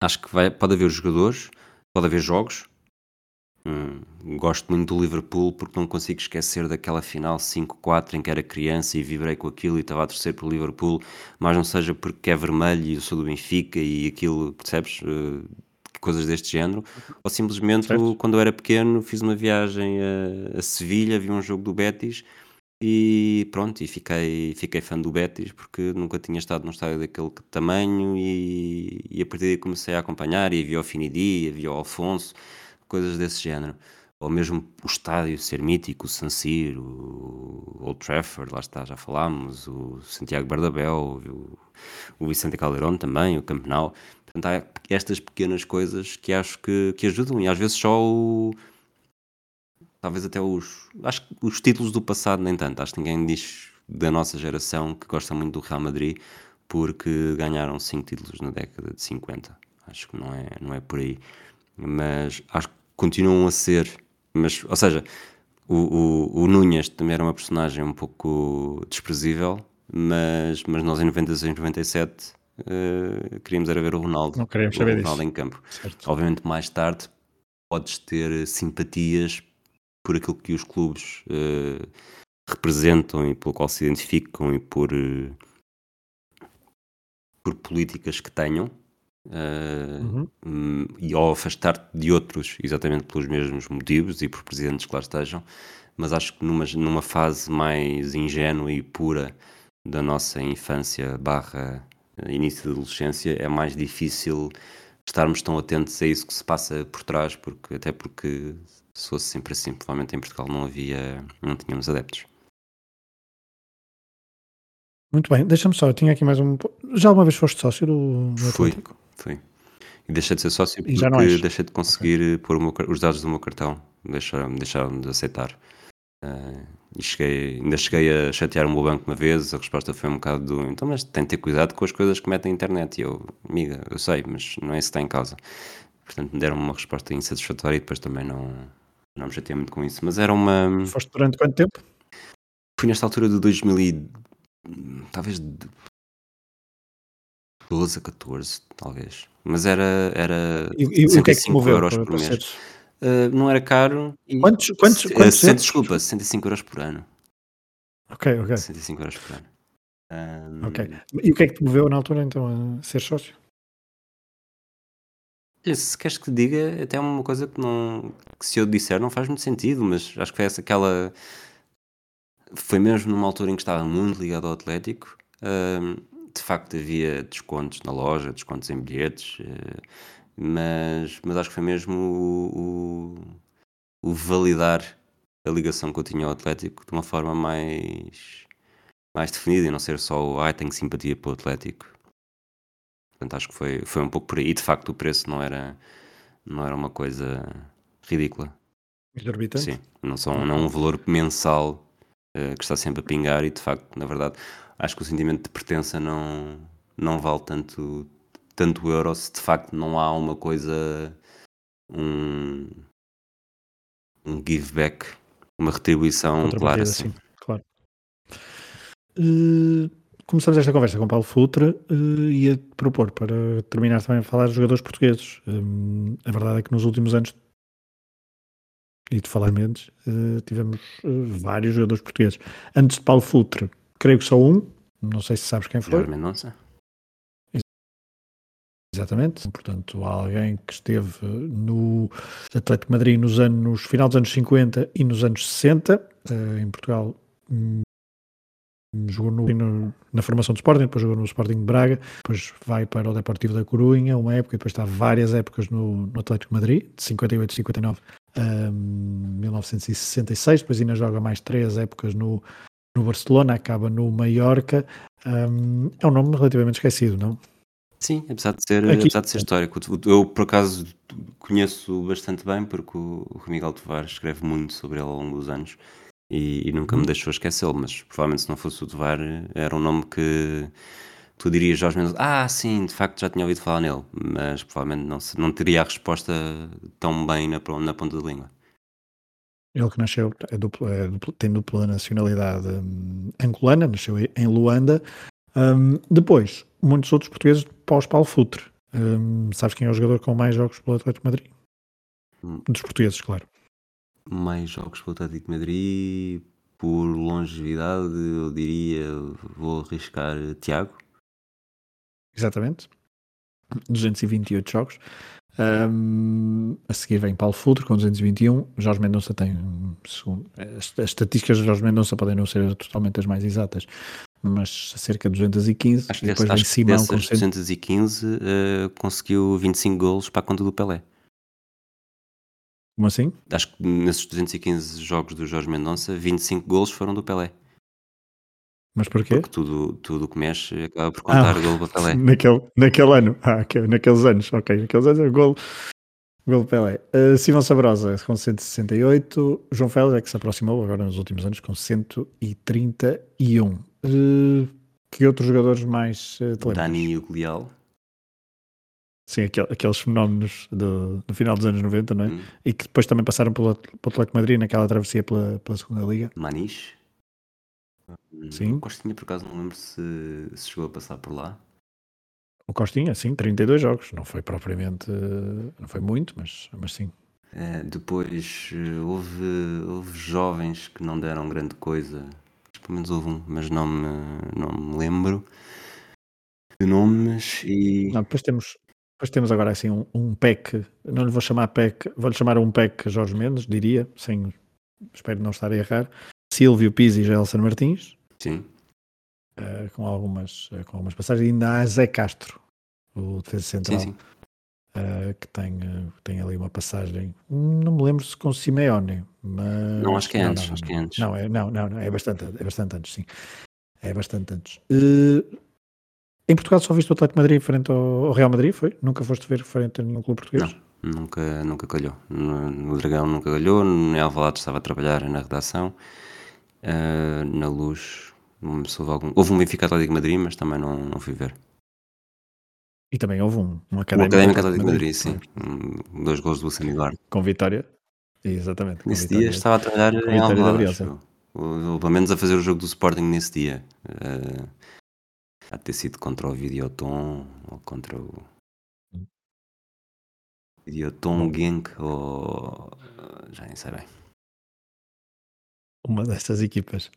Acho que vai, pode haver jogadores, pode haver jogos, Hum, gosto muito do Liverpool porque não consigo esquecer daquela final 5-4 em que era criança e vibrei com aquilo e estava a torcer pelo Liverpool, mas não seja porque é vermelho e eu sou do Benfica e aquilo, percebes? Uh, coisas deste género, ou simplesmente certo. quando eu era pequeno fiz uma viagem a, a Sevilha, vi um jogo do Betis e pronto, e fiquei, fiquei fã do Betis porque nunca tinha estado num estádio daquele tamanho e, e a partir daí comecei a acompanhar e vi o Finidi, vi o Alfonso coisas desse género. Ou mesmo o estádio ser mítico, o San Siro, o Old Trafford, lá está, já falámos, o Santiago Bernabéu, o, o Vicente Calderón também, o Camp Nou. Portanto, há estas pequenas coisas que acho que, que ajudam e às vezes só o... Talvez até os... Acho que os títulos do passado nem tanto. Acho que ninguém diz da nossa geração que gosta muito do Real Madrid porque ganharam 5 títulos na década de 50. Acho que não é, não é por aí. Mas acho que continuam a ser. Mas, ou seja, o, o, o Núñez também era uma personagem um pouco desprezível, mas, mas nós em 96, 97 uh, queríamos era ver o Ronaldo. Não queríamos saber Ronaldo disso. em campo. Certo. Obviamente, mais tarde podes ter simpatias por aquilo que os clubes uh, representam e pelo qual se identificam e por, uh, por políticas que tenham. Uh, uhum. Hum, e ao afastar-te de outros, exatamente pelos mesmos motivos e por presidentes que lá estejam, mas acho que numa, numa fase mais ingênua e pura da nossa infância barra início da adolescência é mais difícil estarmos tão atentos a isso que se passa por trás, porque até porque se fosse sempre assim, provavelmente em Portugal não havia, não tínhamos adeptos. Muito bem, deixa-me só, eu tinha aqui mais um. Já alguma vez foste sócio do, do Fui, Atlético? Fui. E deixei de ser sócio E já não porque és? deixei de conseguir pôr o meu os dados do meu cartão. Deixaram, deixaram de aceitar. Ah, e cheguei, ainda cheguei a chatear o meu banco uma vez, a resposta foi um bocado do então, mas tem de ter cuidado com as coisas que metem na internet. E eu, amiga, eu sei, mas não é isso que está em causa. Portanto, me deram uma resposta insatisfatória e depois também não, não me chateei muito com isso. Mas era uma. Foste durante quanto tempo? Fui nesta altura de 2000 e... talvez 12 a 14, talvez. Mas era, era E, e o que é que 65 moveu euros por mês. Uh, não era caro. E... Quantos, quantos, Se- quantos eh, centos? desculpa, 65 euros por ano. Ok, ok, 65 euros por ano. Um, ok. E o que é que te moveu na altura então a ser sócio? Se queres que te diga, até é uma coisa que não que se eu disser não faz muito sentido, mas acho que foi essa aquela. Foi mesmo numa altura em que estava muito ligado ao Atlético. Um, de facto havia descontos na loja, descontos em bilhetes, eh, mas, mas acho que foi mesmo o, o- o validar a ligação que eu tinha ao Atlético de uma forma mais, mais definida e não ser só o ai, tenho simpatia pelo Atlético. Portanto, acho que foi, foi um pouco por aí. E de facto o preço não era, não era uma coisa ridícula. Exorbitante? Sim, não, são, não é um valor mensal que está sempre a pingar e de facto, na verdade, acho que o sentimento de pertença não, não vale tanto, tanto o euro se de facto não há uma coisa, um, um give back, uma retribuição clara assim. sim, claro. Eh, começamos esta conversa com Paulo Futre e ia propor para terminar também a falar dos jogadores portugueses. Hum, a verdade é que nos últimos anos, e de falar menos, eh, tivemos eh, vários jogadores portugueses. Antes de Paulo Futre, creio que só um, não sei se sabes quem foi. Jorge Mendonça? Exatamente, portanto, há alguém que esteve no Atlético de Madrid nos anos, final dos anos 50 e nos anos 60, eh, em Portugal hum, jogou no- no- na formação do Sporting, depois jogou no Sporting de Braga, depois vai para o Deportivo da Corunha, uma época, e depois está várias épocas no, no Atlético de Madrid, de 58 a 59, hum, 1966, depois ainda joga mais três épocas no, no Barcelona, acaba no Mallorca, hum, é um nome relativamente esquecido, não? Sim, apesar de ser, Aqui- apesar de ser histórico. Eu, por acaso, conheço bastante bem, porque o, o Miguel Tovar escreve muito sobre ele ao longo dos anos e, e nunca me deixou esquecê-lo, mas provavelmente se não fosse o Tovar, era um nome que tu dirias Jorge Mendes, ah, sim, de facto já tinha ouvido falar nele, mas provavelmente não, se- não teria a resposta tão bem na, na ponta da língua. Ele que nasceu, é duplo- é duplo- tem dupla nacionalidade hum, angolana, nasceu em Luanda. Hum, depois, muitos outros portugueses pós Paulo Futre. Hum, sabes quem é o jogador com mais jogos pelo Atlético de Madrid? Hum. Dos portugueses, claro. Mais jogos pelo Atlético de Madrid, por longevidade, eu diria, vou arriscar Tiago. Exatamente. 228 jogos. Hum, a seguir vem Paulo Futre com 221. Jorge Mendonça tem. segundo- as, as estatísticas de Jorge Mendonça podem não ser totalmente as mais exatas, mas cerca de 215. Acho que, desse, depois vem acho que Simão com dessas 100. 215 eh, conseguiu 25 golos para a conta do Pelé. Como assim? Acho que nesses 215 jogos do Jorge Mendonça, 25 golos foram do Pelé. Mas porquê? Porque tudo tudo que mexe acaba por contar Ah, para Pelé. Naquele, naquele ano. Ah, ok, naqueles anos. Ok, naqueles anos é o gol. Gol Pelé. Uh, Simão Sabrosa com 168. João Félix é que se aproximou agora nos últimos anos com 131. Uh, que outros jogadores mais uh, te? Dani Uglial. Sim, aquel- aqueles fenómenos do, do final dos anos 90, não é? hum, E que depois também passaram pelo, pelo Atlético de Madrid naquela travessia pela, pela segunda Liga. Maniche. Hum, Sim. Costinha, por acaso, não lembro se, se chegou a passar por lá. O Costinha, sim, 32 jogos. Não foi propriamente. Não foi muito, mas, mas sim. Eh, depois eh, houve, houve jovens que não deram grande coisa. Pelo menos houve um, mas não me, não me lembro de nomes e. Não, depois temos, depois temos agora assim um, um PEC, não lhe vou chamar PEC, vou-lhe chamar um PEC Jorge Mendes, diria, sem, espero não estar a errar. Silvio Pizzi e Gelson Martins, Sim. eh, com, algumas, eh, com algumas passagens, e ainda há Zé Castro, o defesa Sim, central, sim. uh, que tem, uh, tem ali uma passagem. Não me lembro se com Simeone, mas. Não, acho que é não, antes. não, acho que é antes. Não, é, não, não, não, é bastante, é bastante antes, sim. É bastante antes. Uh, em Portugal só viste o Atlético Madrid frente ao, ao Real Madrid, foi? Nunca foste ver frente a nenhum clube português? Não, nunca, nunca calhou. No, no Dragão nunca calhou, no Alvalade estava a trabalhar na redação, uh, na Luz, não me soube algum. Houve um Benfica Atlético de Madrid, mas também não, não fui ver. E também houve um, um Académico Académico Atlético Madrid, Madrid, sim. Um, Dois gols do Sam Eduardo. com vitória. Exatamente, com Nesse dia vitória. estava a trabalhar com em vitória da Alvalade, Bielsa. acho eu. Ou, pelo menos a fazer o jogo do Sporting nesse dia. Uh, de ter sido contra o Videoton ou contra o Videoton Bom. Genk ou já nem sei bem. Uma destas equipas.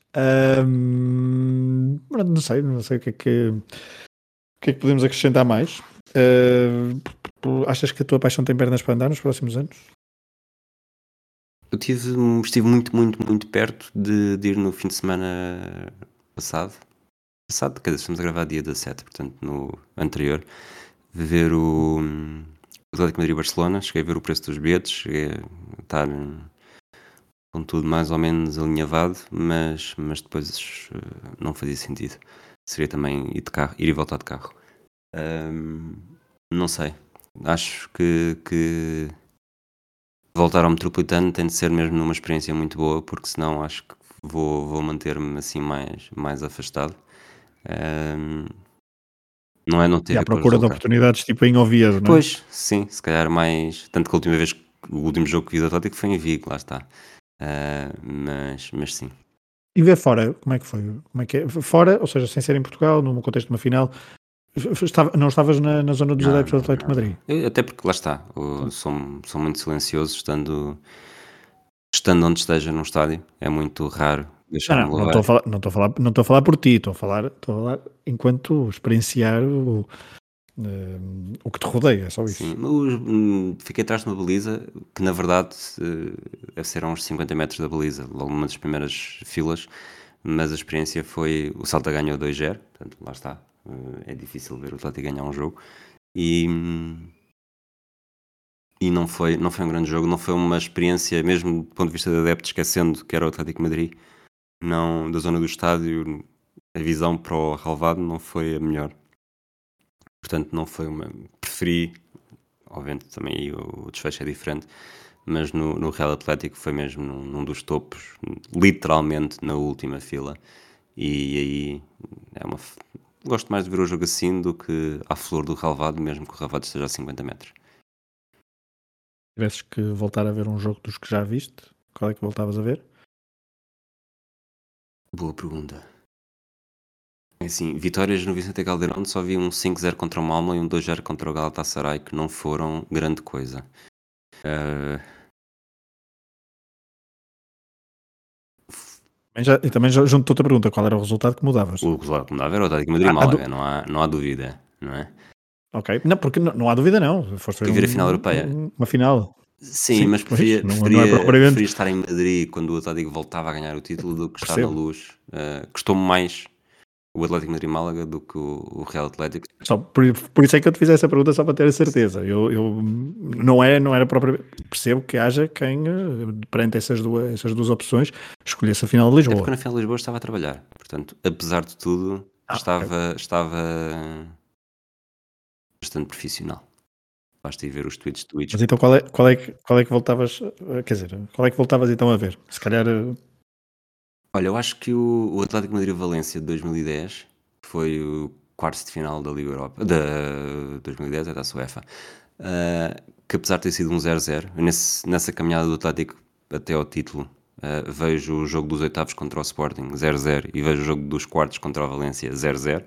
Pronto, não sei, não sei o que é que, o que, é que podemos acrescentar mais. Ah, achas que a tua paixão tem pernas para andar nos próximos anos? Eu tive, estive muito, muito, muito perto de, de ir no fim de semana passado. Passado, quer dizer, estamos a gravar dia 17, portanto, no anterior, ver o hum, Atlético Madrid-Barcelona. Cheguei a ver o preço dos bilhetes, cheguei a estar com tudo mais ou menos alinhavado, mas, mas depois eh, não fazia sentido. Seria também ir, de carro, ir e voltar de carro. Hum, não sei. Acho que, que voltar ao metropolitano tem de ser mesmo numa experiência muito boa, porque senão acho que vou, vou manter-me assim mais, mais afastado. Ahm, não é não ter E à procura de oportunidades tipo em Oviedo, não é? Pois, sim, se calhar mais. Tanto que a última vez, o último jogo que vi do Atlético foi em Vigo, lá está. Ah, mas, mas sim. E ver fora, como é que foi? Como é que é? Fora, ou seja, sem ser em Portugal, num contexto de uma final, estava, não estavas na, na zona dos Não, adeptos do Atlético de Madrid? Eu- até porque lá está, eu sou, sou muito silencioso estando, estando onde esteja num estádio. É muito raro Não, deixar-me não, não levar. estou a falar, não estou a falar, não estou a falar por ti, estou a falar, estou a falar enquanto experienciar o, eh, o que te rodeia, é só isso. Sim, mas, hum, fiquei atrás de uma baliza que na verdade eh, deve ser a uns 50 metros da baliza, logo numa das primeiras filas, mas a experiência foi o Salta ganhou 2-0, portanto lá está, eh, é difícil ver o Atlético ganhar um jogo e, e não, foi, não foi um grande jogo, não foi uma experiência, mesmo do ponto de vista de adepto, esquecendo que era o Atlético Madrid, não, da zona do estádio, a visão para o relvado não foi a melhor. Portanto, não foi uma. Preferi, obviamente também aí o desfecho é diferente, mas no, no Real Atlético foi mesmo num, num dos topos, literalmente na última fila. E aí é uma. Gosto mais de ver o jogo assim do que à flor do relvado, mesmo que o relvado esteja a 50 metros. Se tivesses que voltar a ver um jogo dos que já viste, qual é que voltavas a ver? Boa pergunta. É Assim, vitórias no Vicente Caldeirão só vi um 5-0 contra o Malmo e um 2-0 contra o Galatasaray que não foram grande coisa. Eh, Também já- E também já junto outra pergunta, qual era o resultado que mudavas? o resultado que me dava era o Atlético Madrid Ah, Málaga, não há, não há dúvida, não é? Ok, não, porque não, não há dúvida não, foste Fui ver a final europeia. um- uma final. Sim, Sim, mas preferia, não- não é preferia, propriamente- preferia estar em Madrid quando o Atlético voltava a ganhar o título do que estar na luz. Eh, Custou-me mais o Atlético Madrid Málaga do que o, Real Atlético. Só por, por isso é que eu te fiz essa pergunta só para ter a certeza. Eu, eu não é, não era próprio. Percebo que haja quem eh, perante essas duas, essas duas opções escolhesse a final de É Lisboa. porque na final de Lisboa estava a trabalhar. Portanto, apesar de tudo, Ah, estava, estava bastante profissional. Basta ir ver os tweets do Twitch. Mas então qual é, qual é, que, qual é que voltavas, eh, quer dizer, qual é que voltavas então a ver? Se calhar eh, Olha, eu acho que o, o Atlético Madrid-Valência de 2010 foi o quarto de final da Liga Europa, da 2010, é da UEFA, ah, que apesar de ter sido um 0-0, eu nesse- nessa caminhada do Atlético até ao título, ah, vejo o jogo dos oitavos contra o Sporting 0-0 e vejo o jogo dos quartos contra o Valência 0-0,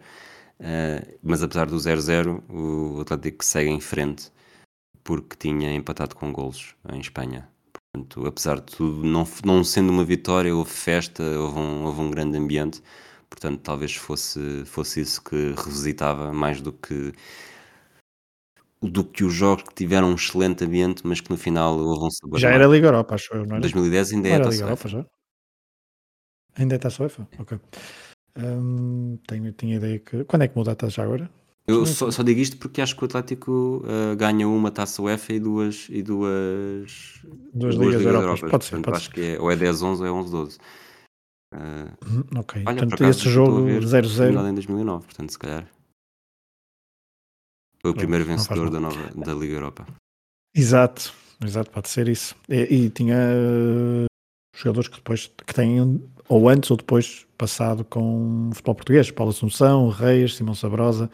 ah, mas apesar do 0-0, o Atlético segue em frente porque tinha empatado com golos em Espanha. Portanto, apesar de tudo, não, não sendo uma vitória, houve festa, houve um, houve um grande ambiente. Portanto, talvez fosse, fosse isso que revisitava mais do que do que os jogos que tiveram um excelente ambiente, mas que no final houve um sabor já era Liga Europa, acho eu, não era? 2010 ainda Não é era Liga Taça Europa já? Ainda está a UEFA? Ok. Hum, tenho, tinha ideia que. Quando é que muda a taxa agora? Eu só, só digo isto porque acho que o Atlético uh, ganha uma taça UEFA e duas e duas, duas, duas Ligas, Ligas Europas. Pode ser, Portanto, pode acho ser. que é, ou é 10-11 ou é 11-12. Uh, ok, olha, portanto esse jogo 0-0 em 2009, portanto se calhar foi o primeiro vencedor da, nova, da Liga Europa. Exato, exato, pode ser isso. E, e tinha uh, jogadores que depois que têm ou antes ou depois passado com futebol português, Paulo Assunção, Reis, Simão Sabrosa,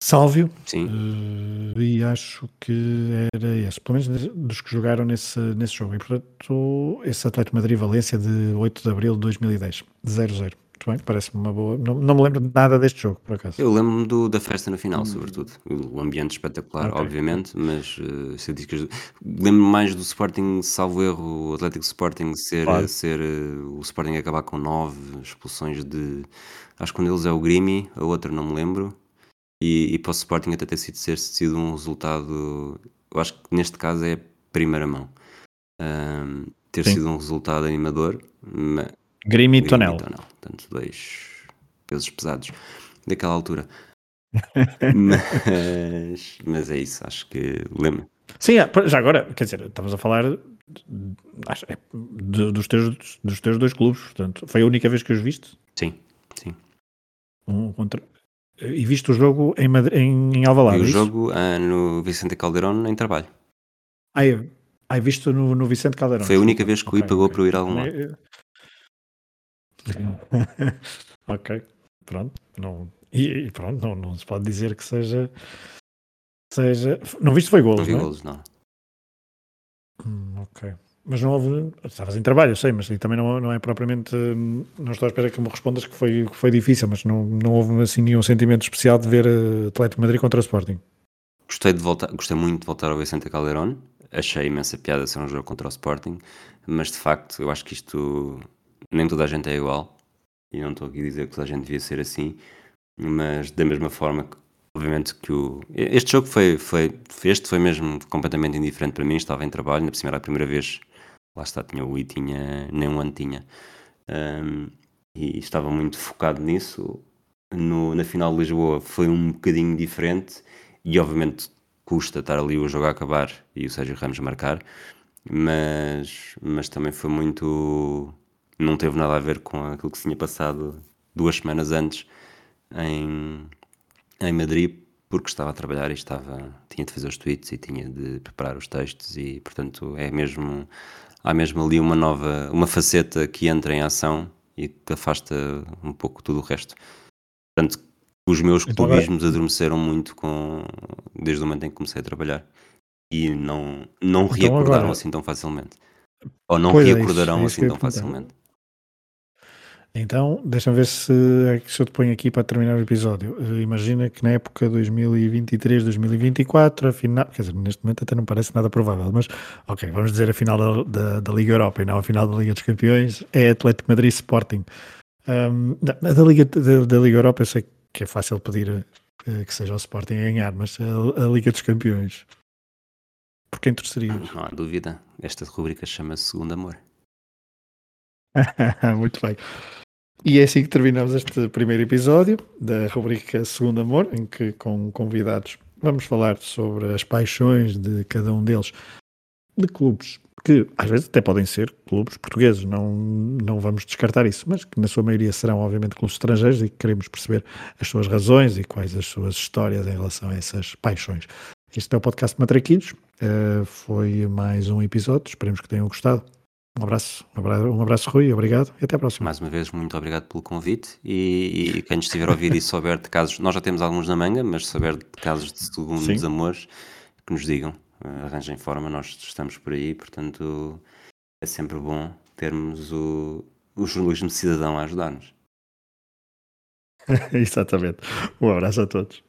Sálvio. Sim. Uh, e acho que era esse, pelo menos dos que jogaram nesse, nesse jogo. E portanto, esse Atlético Madrid-Valência de 8 de abril de 2010, 0-0. Muito bem, parece-me uma boa. Não, não, me lembro de nada deste jogo, por acaso. Eu lembro-me da festa no final, hum. sobretudo. O ambiente espetacular, okay. obviamente, mas uh, lembro-me mais do Sporting, salvo erro, o Atlético Sporting ser, claro. ser uh, o Sporting acabar com nove expulsões de. Acho que um deles é o Grimi, a outra não me lembro. E, e para o Sporting até ter sido, sido um resultado. Eu acho que neste caso é primeira mão. Um, ter Sim. sido um resultado animador. Mas, Grimi e Tonel. Portanto, dois pesos pesados daquela altura. mas, mas é isso, acho que lembro. Sim, é, já agora, quer dizer, estamos a falar acho, é, dos, teus, dos teus dois clubes, portanto, foi a única vez que os viste? Sim, sim. Um contra... E viste o jogo em, Madrid, em, em Alvalade? Vi o é jogo ah, no Vicente Caldeirão em trabalho. Ah, ah visto no, no Vicente Caldeirão? Foi a única vez que o okay, I pagou okay. para eu ir a algum lado. ok, pronto. Não, e, e, pronto, não, não se pode dizer que seja. seja não viste foi golos, não? Vi não é? golos, não. Hum, ok. Mas não houve. Estavas em trabalho, eu sei, mas também não, não é propriamente. Não estou à espera que me respondas que foi, que foi difícil, mas não, não houve assim nenhum sentimento especial de ver uh, Atlético Madrid contra o Sporting. Gostei, de voltar, gostei muito de voltar ao Vicente Calderón. Achei imensa piada ser um jogo contra o Sporting, mas de facto eu acho que isto nem toda a gente é igual, e não estou aqui a dizer que toda a gente devia ser assim, mas da mesma forma que, obviamente, que o. Este jogo foi, foi. Este foi mesmo completamente indiferente para mim, estava em trabalho, na primeira, a primeira vez, lá está, tinha o I, tinha, nem um ano tinha, um, e estava muito focado nisso. No, na final de Lisboa foi um bocadinho diferente, e obviamente custa estar ali o jogo a acabar e o Sérgio Ramos marcar, mas, mas também foi muito não teve nada a ver com aquilo que se tinha passado duas semanas antes em, em Madrid, porque estava a trabalhar e estava, tinha de fazer os tweets e tinha de preparar os textos e, portanto, é mesmo, há mesmo ali uma nova, uma faceta que entra em ação e que afasta um pouco tudo o resto. Portanto, os meus então, clubismos adormeceram muito com, desde o momento em que comecei a trabalhar e não, não então, reacordaram agora... assim tão facilmente. Ou não pois reacordarão é isso, é assim tão facilmente. Então, deixa-me ver se, é se eu te ponho aqui para terminar o episódio. Uh, imagina que na época 2023, 2024, a final, quer dizer, neste momento até não parece nada provável, mas ok, vamos dizer a final da, da, da Liga Europa e não a final da Liga dos Campeões, é Atlético Madrid Sporting. Um, da, da, Liga, da, da, Liga Europa eu sei que é fácil pedir uh, que seja o Sporting a ganhar, mas a, a Liga dos Campeões, por quem torcerias? Não há dúvida, esta rubrica chama-se Segundo Amor. Muito bem. E é assim que terminamos este primeiro episódio da rubrica Segundo Amor, em que com convidados vamos falar sobre as paixões de cada um deles de clubes que às vezes até podem ser clubes portugueses, não, não vamos descartar isso, mas que na sua maioria serão obviamente clubes estrangeiros e que queremos perceber as suas razões e quais as suas histórias em relação a essas paixões. Este é o podcast Matraquilhos, uh, foi mais um episódio, esperemos que tenham gostado. Um abraço, um abraço, um abraço, Rui, obrigado e até à próxima. Mais uma vez, muito obrigado pelo convite e, e quem nos estiver a ouvir e souber de casos, nós já temos alguns na manga, mas souber de casos de segundo desamores, que nos digam, eh, arranjem forma, nós estamos por aí, portanto é sempre bom termos o, o jornalismo cidadão a ajudar-nos. Exatamente. Um abraço a todos.